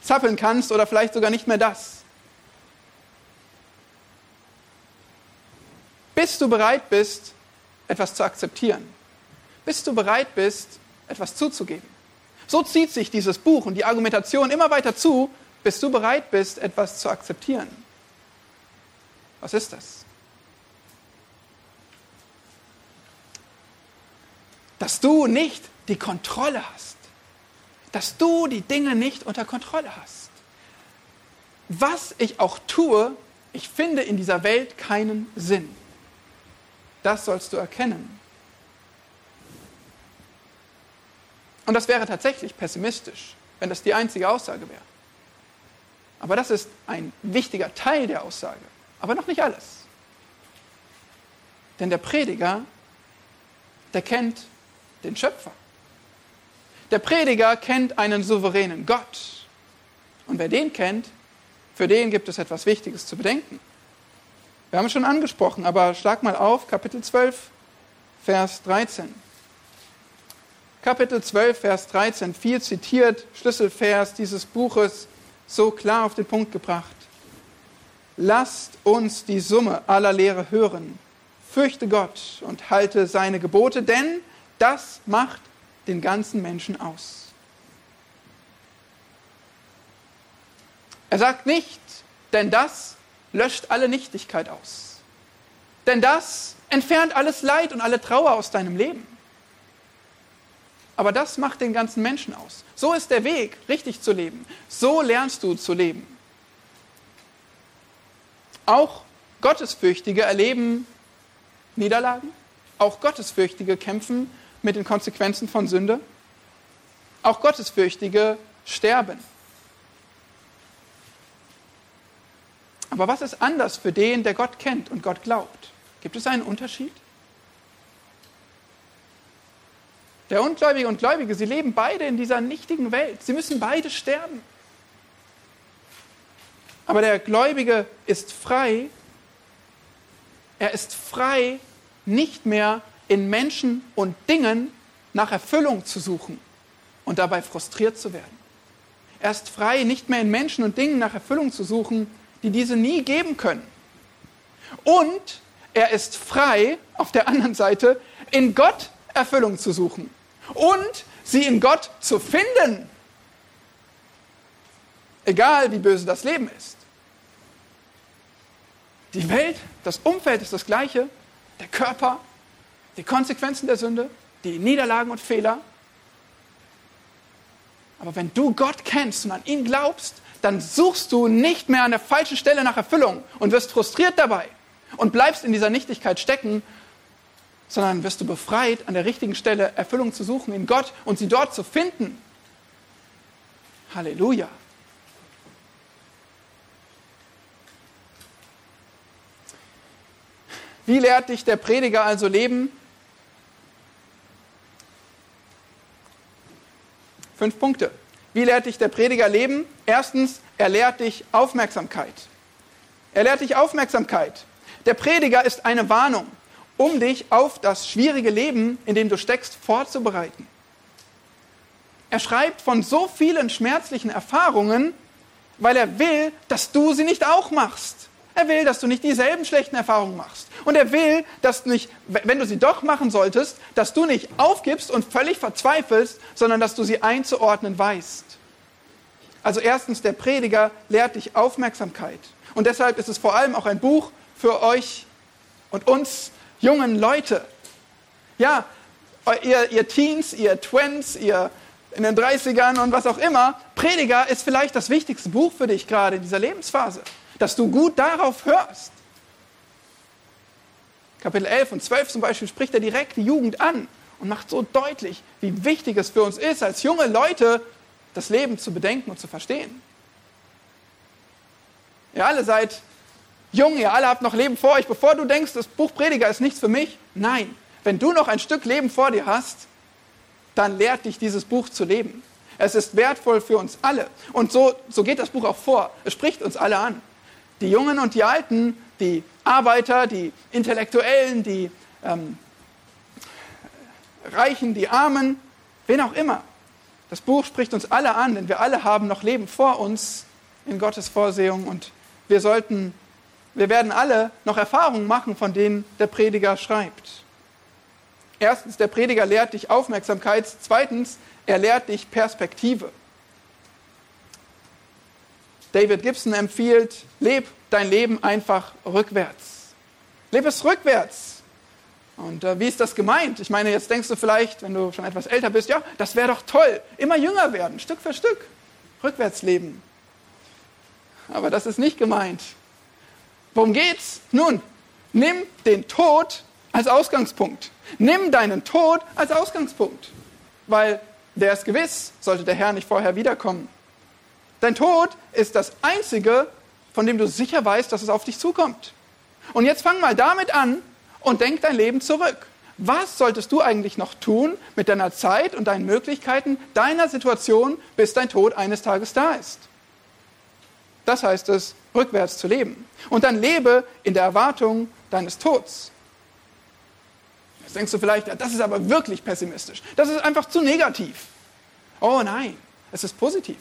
zappeln kannst oder vielleicht sogar nicht mehr das. Bis du bereit bist, etwas zu akzeptieren. Bis du bereit bist, etwas zuzugeben. So zieht sich dieses Buch und die Argumentation immer weiter zu, bis du bereit bist, etwas zu akzeptieren. Was ist das? Dass du nicht die Kontrolle hast. Dass du die Dinge nicht unter Kontrolle hast. Was ich auch tue, ich finde in dieser Welt keinen Sinn. Das sollst du erkennen. Und das wäre tatsächlich pessimistisch, wenn das die einzige Aussage wäre. Aber das ist ein wichtiger Teil der Aussage, aber noch nicht alles. Denn der Prediger, der kennt den Schöpfer. Der Prediger kennt einen souveränen Gott. Und wer den kennt, für den gibt es etwas Wichtiges zu bedenken. Wir haben es schon angesprochen, aber schlag mal auf, Kapitel 12, Vers 13. Kapitel 12, Vers 13, viel zitiert, Schlüsselvers dieses Buches, so klar auf den Punkt gebracht. Lasst uns die Summe aller Lehre hören. Fürchte Gott und halte seine Gebote, denn das macht den ganzen Menschen aus. Er sagt nicht, denn das löscht alle Nichtigkeit aus. Denn das entfernt alles Leid und alle Trauer aus deinem Leben. Aber das macht den ganzen Menschen aus. So ist der Weg, richtig zu leben. So lernst du zu leben. Auch Gottesfürchtige erleben Niederlagen. Auch Gottesfürchtige kämpfen mit den Konsequenzen von Sünde. Auch Gottesfürchtige sterben. Aber was ist anders für den, der Gott kennt und Gott glaubt? Gibt es einen Unterschied? Der Ungläubige und Gläubige, sie leben beide in dieser nichtigen Welt. Sie müssen beide sterben. Aber der Gläubige ist frei. Er ist frei nicht mehr in Menschen und Dingen nach Erfüllung zu suchen und dabei frustriert zu werden. Er ist frei, nicht mehr in Menschen und Dingen nach Erfüllung zu suchen, die diese nie geben können. Und er ist frei, auf der anderen Seite, in Gott Erfüllung zu suchen und sie in Gott zu finden. Egal wie böse das Leben ist. Die Welt, das Umfeld ist das gleiche, der Körper, die Konsequenzen der Sünde, die Niederlagen und Fehler. Aber wenn du Gott kennst und an ihn glaubst, dann suchst du nicht mehr an der falschen Stelle nach Erfüllung und wirst frustriert dabei und bleibst in dieser Nichtigkeit stecken, sondern wirst du befreit, an der richtigen Stelle Erfüllung zu suchen in Gott und sie dort zu finden. Halleluja. Wie lehrt dich der Prediger also leben? Fünf Punkte. Wie lehrt dich der Prediger leben? Erstens, er lehrt dich Aufmerksamkeit. Er lehrt dich Aufmerksamkeit. Der Prediger ist eine Warnung, um dich auf das schwierige Leben, in dem du steckst, vorzubereiten. Er schreibt von so vielen schmerzlichen Erfahrungen, weil er will, dass du sie nicht auch machst. Er will, dass du nicht dieselben schlechten Erfahrungen machst. Und er will, dass du nicht, wenn du sie doch machen solltest, dass du nicht aufgibst und völlig verzweifelst, sondern dass du sie einzuordnen weißt. Also erstens, der Prediger lehrt dich Aufmerksamkeit. Und deshalb ist es vor allem auch ein Buch für euch und uns jungen Leute. Ja, ihr, ihr Teens, ihr Twins, ihr in den 30ern und was auch immer. Prediger ist vielleicht das wichtigste Buch für dich gerade in dieser Lebensphase dass du gut darauf hörst. Kapitel 11 und 12 zum Beispiel spricht er direkt die Jugend an und macht so deutlich, wie wichtig es für uns ist, als junge Leute das Leben zu bedenken und zu verstehen. Ihr alle seid jung, ihr alle habt noch Leben vor euch. Bevor du denkst, das Buch Prediger ist nichts für mich, nein. Wenn du noch ein Stück Leben vor dir hast, dann lehrt dich dieses Buch zu leben. Es ist wertvoll für uns alle. Und so, so geht das Buch auch vor. Es spricht uns alle an die Jungen und die Alten, die Arbeiter, die Intellektuellen, die ähm, Reichen, die Armen, wen auch immer. Das Buch spricht uns alle an, denn wir alle haben noch Leben vor uns in Gottes Vorsehung und wir sollten, wir werden alle noch Erfahrungen machen, von denen der Prediger schreibt. Erstens, der Prediger lehrt dich Aufmerksamkeit. Zweitens, er lehrt dich Perspektive. David Gibson empfiehlt, leb dein Leben einfach rückwärts. Leb es rückwärts. Und äh, wie ist das gemeint? Ich meine, jetzt denkst du vielleicht, wenn du schon etwas älter bist, ja, das wäre doch toll. Immer jünger werden, Stück für Stück. Rückwärts leben. Aber das ist nicht gemeint. Worum geht's? Nun, nimm den Tod als Ausgangspunkt. Nimm deinen Tod als Ausgangspunkt. Weil der ist gewiss, sollte der Herr nicht vorher wiederkommen. Dein Tod ist das Einzige, von dem du sicher weißt, dass es auf dich zukommt. Und jetzt fang mal damit an und denk dein Leben zurück. Was solltest du eigentlich noch tun mit deiner Zeit und deinen Möglichkeiten, deiner Situation, bis dein Tod eines Tages da ist? Das heißt es, rückwärts zu leben. Und dann lebe in der Erwartung deines Todes. Jetzt denkst du vielleicht, das ist aber wirklich pessimistisch. Das ist einfach zu negativ. Oh nein, es ist positiv.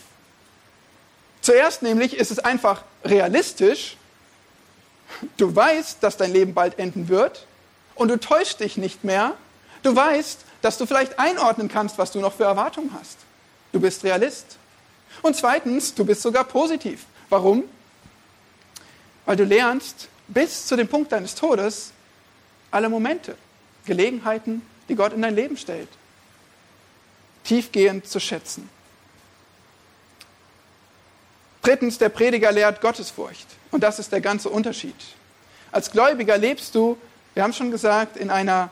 Zuerst nämlich ist es einfach realistisch. Du weißt, dass dein Leben bald enden wird und du täuschst dich nicht mehr. Du weißt, dass du vielleicht einordnen kannst, was du noch für Erwartungen hast. Du bist Realist. Und zweitens, du bist sogar positiv. Warum? Weil du lernst, bis zu dem Punkt deines Todes alle Momente, Gelegenheiten, die Gott in dein Leben stellt, tiefgehend zu schätzen. Drittens, der Prediger lehrt Gottesfurcht. Und das ist der ganze Unterschied. Als Gläubiger lebst du, wir haben schon gesagt, in einer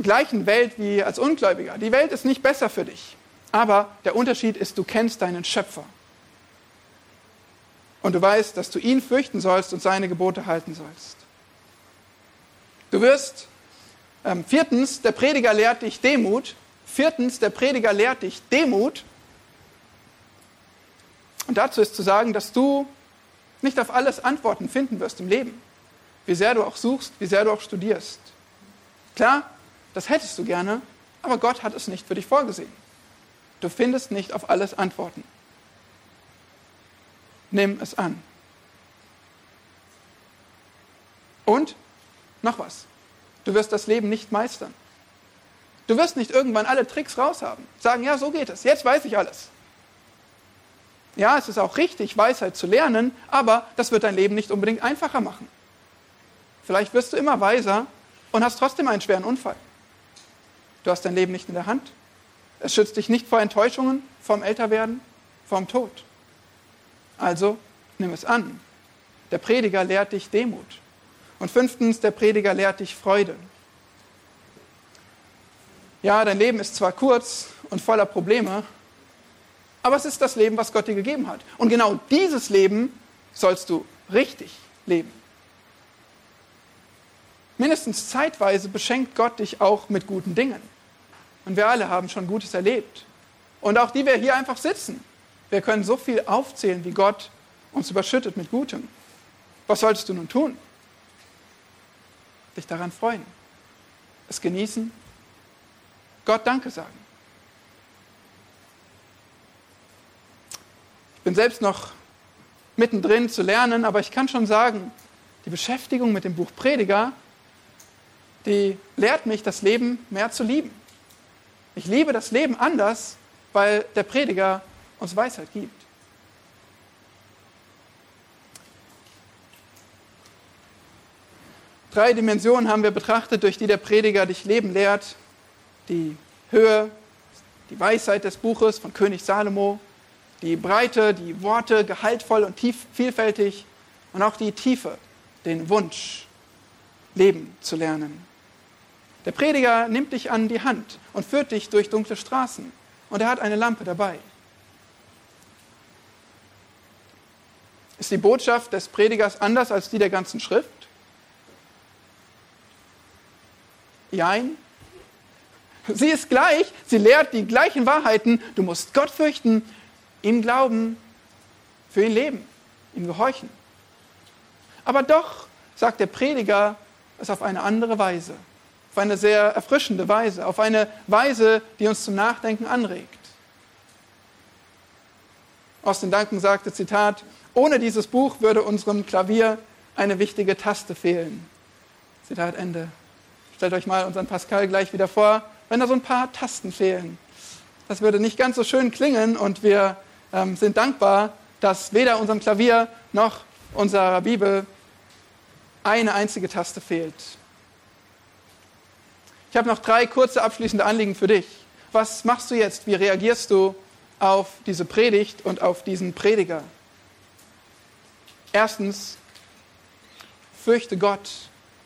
gleichen Welt wie als Ungläubiger. Die Welt ist nicht besser für dich. Aber der Unterschied ist, du kennst deinen Schöpfer. Und du weißt, dass du ihn fürchten sollst und seine Gebote halten sollst. Du wirst, ähm, viertens, der Prediger lehrt dich Demut. Viertens, der Prediger lehrt dich Demut. Und dazu ist zu sagen, dass du nicht auf alles Antworten finden wirst im Leben, wie sehr du auch suchst, wie sehr du auch studierst. Klar, das hättest du gerne, aber Gott hat es nicht für dich vorgesehen. Du findest nicht auf alles Antworten. Nimm es an. Und noch was. Du wirst das Leben nicht meistern. Du wirst nicht irgendwann alle Tricks raushaben. Sagen, ja, so geht es. Jetzt weiß ich alles. Ja, es ist auch richtig, Weisheit zu lernen, aber das wird dein Leben nicht unbedingt einfacher machen. Vielleicht wirst du immer weiser und hast trotzdem einen schweren Unfall. Du hast dein Leben nicht in der Hand. Es schützt dich nicht vor Enttäuschungen, vorm Älterwerden, vorm Tod. Also nimm es an. Der Prediger lehrt dich Demut. Und fünftens, der Prediger lehrt dich Freude. Ja, dein Leben ist zwar kurz und voller Probleme, aber es ist das Leben, was Gott dir gegeben hat. Und genau dieses Leben sollst du richtig leben. Mindestens zeitweise beschenkt Gott dich auch mit guten Dingen. Und wir alle haben schon Gutes erlebt. Und auch die wir hier einfach sitzen. Wir können so viel aufzählen, wie Gott uns überschüttet mit Gutem. Was solltest du nun tun? Dich daran freuen, es genießen, Gott Danke sagen. Ich bin selbst noch mittendrin zu lernen, aber ich kann schon sagen, die Beschäftigung mit dem Buch Prediger, die lehrt mich, das Leben mehr zu lieben. Ich liebe das Leben anders, weil der Prediger uns Weisheit gibt. Drei Dimensionen haben wir betrachtet, durch die der Prediger dich leben lehrt. Die Höhe, die Weisheit des Buches von König Salomo, die Breite, die Worte gehaltvoll und tief, vielfältig und auch die Tiefe, den Wunsch, leben zu lernen. Der Prediger nimmt dich an die Hand und führt dich durch dunkle Straßen und er hat eine Lampe dabei. Ist die Botschaft des Predigers anders als die der ganzen Schrift? Jein. Sie ist gleich, sie lehrt die gleichen Wahrheiten. Du musst Gott fürchten, ihm glauben, für ihn leben, ihm gehorchen. Aber doch, sagt der Prediger, es auf eine andere Weise, auf eine sehr erfrischende Weise, auf eine Weise, die uns zum Nachdenken anregt. Austin Duncan sagte, Zitat, ohne dieses Buch würde unserem Klavier eine wichtige Taste fehlen. Zitat Ende. Stellt euch mal unseren Pascal gleich wieder vor, wenn da so ein paar Tasten fehlen. Das würde nicht ganz so schön klingen und wir ähm, sind dankbar, dass weder unserem Klavier noch unserer Bibel eine einzige Taste fehlt. Ich habe noch drei kurze abschließende Anliegen für dich. Was machst du jetzt? Wie reagierst du auf diese Predigt und auf diesen Prediger? Erstens, fürchte Gott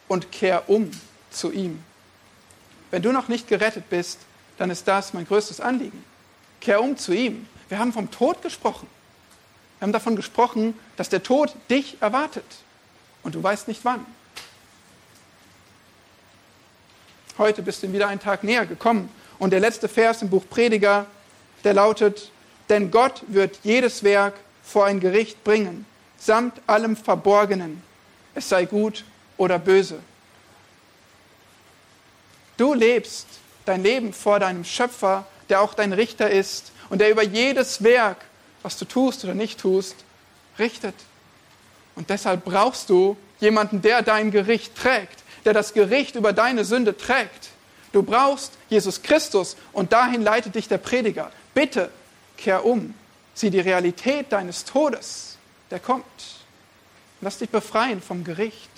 und kehr um zu ihm. Wenn du noch nicht gerettet bist, dann ist das mein größtes Anliegen. Kehr um zu ihm. Wir haben vom Tod gesprochen. Wir haben davon gesprochen, dass der Tod dich erwartet. Und du weißt nicht wann. Heute bist du wieder einen Tag näher gekommen. Und der letzte Vers im Buch Prediger, der lautet, denn Gott wird jedes Werk vor ein Gericht bringen, samt allem Verborgenen, es sei gut oder böse. Du lebst dein Leben vor deinem Schöpfer, der auch dein Richter ist und der über jedes Werk, was du tust oder nicht tust, richtet. Und deshalb brauchst du jemanden, der dein Gericht trägt, der das Gericht über deine Sünde trägt. Du brauchst Jesus Christus und dahin leitet dich der Prediger. Bitte kehr um. Sieh die Realität deines Todes, der kommt. Lass dich befreien vom Gericht.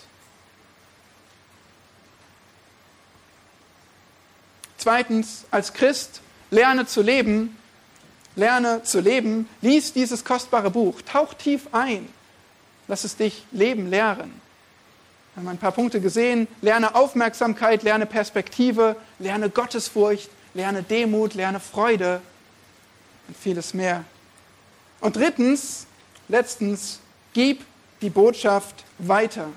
Zweitens, als Christ lerne zu leben, lerne zu leben, lies dieses kostbare Buch, tauch tief ein, lass es dich leben lehren. Wir haben ein paar Punkte gesehen. Lerne Aufmerksamkeit, lerne Perspektive, lerne Gottesfurcht, lerne Demut, lerne Freude und vieles mehr. Und drittens, letztens, gib die Botschaft weiter.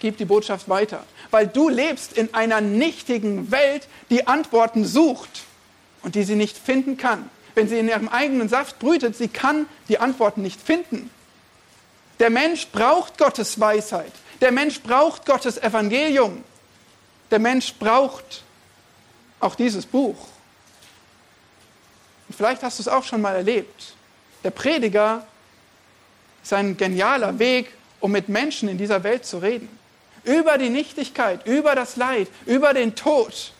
Gib die Botschaft weiter. Weil du lebst in einer nichtigen Welt, die Antworten sucht und die sie nicht finden kann. Wenn sie in ihrem eigenen Saft brütet, sie kann die Antworten nicht finden. Der Mensch braucht Gottes Weisheit. Der Mensch braucht Gottes Evangelium. der Mensch braucht auch dieses Buch. Und vielleicht hast du es auch schon mal erlebt. Der Prediger ist ein genialer Weg, um mit Menschen in dieser Welt zu reden. Über die Nichtigkeit, über das Leid, über den Tod,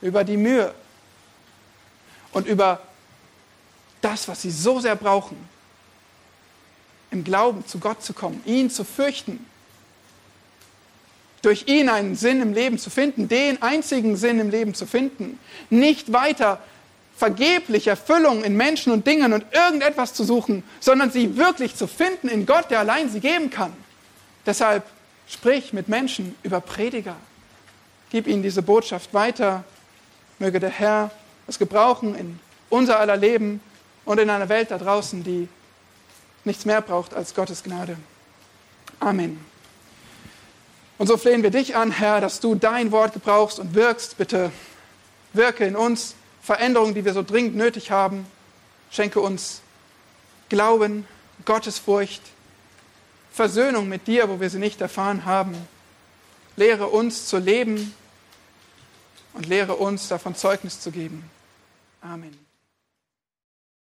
über die Mühe und über das, was sie so sehr brauchen, im Glauben zu Gott zu kommen, ihn zu fürchten, durch ihn einen Sinn im Leben zu finden, den einzigen Sinn im Leben zu finden, nicht weiter vergeblich Erfüllung in Menschen und Dingen und irgendetwas zu suchen, sondern sie wirklich zu finden in Gott, der allein sie geben kann. Deshalb sprich mit Menschen über Prediger. Gib ihnen diese Botschaft weiter. Möge der Herr es gebrauchen in unser aller Leben und in einer Welt da draußen, die nichts mehr braucht als Gottes Gnade. Amen. Und so flehen wir dich an, Herr, dass du dein Wort gebrauchst und wirkst. Bitte wirke in uns Veränderungen, die wir so dringend nötig haben. Schenke uns Glauben, Gottesfurcht, Versöhnung mit dir, wo wir sie nicht erfahren haben. Lehre uns zu leben und lehre uns davon Zeugnis zu geben. Amen.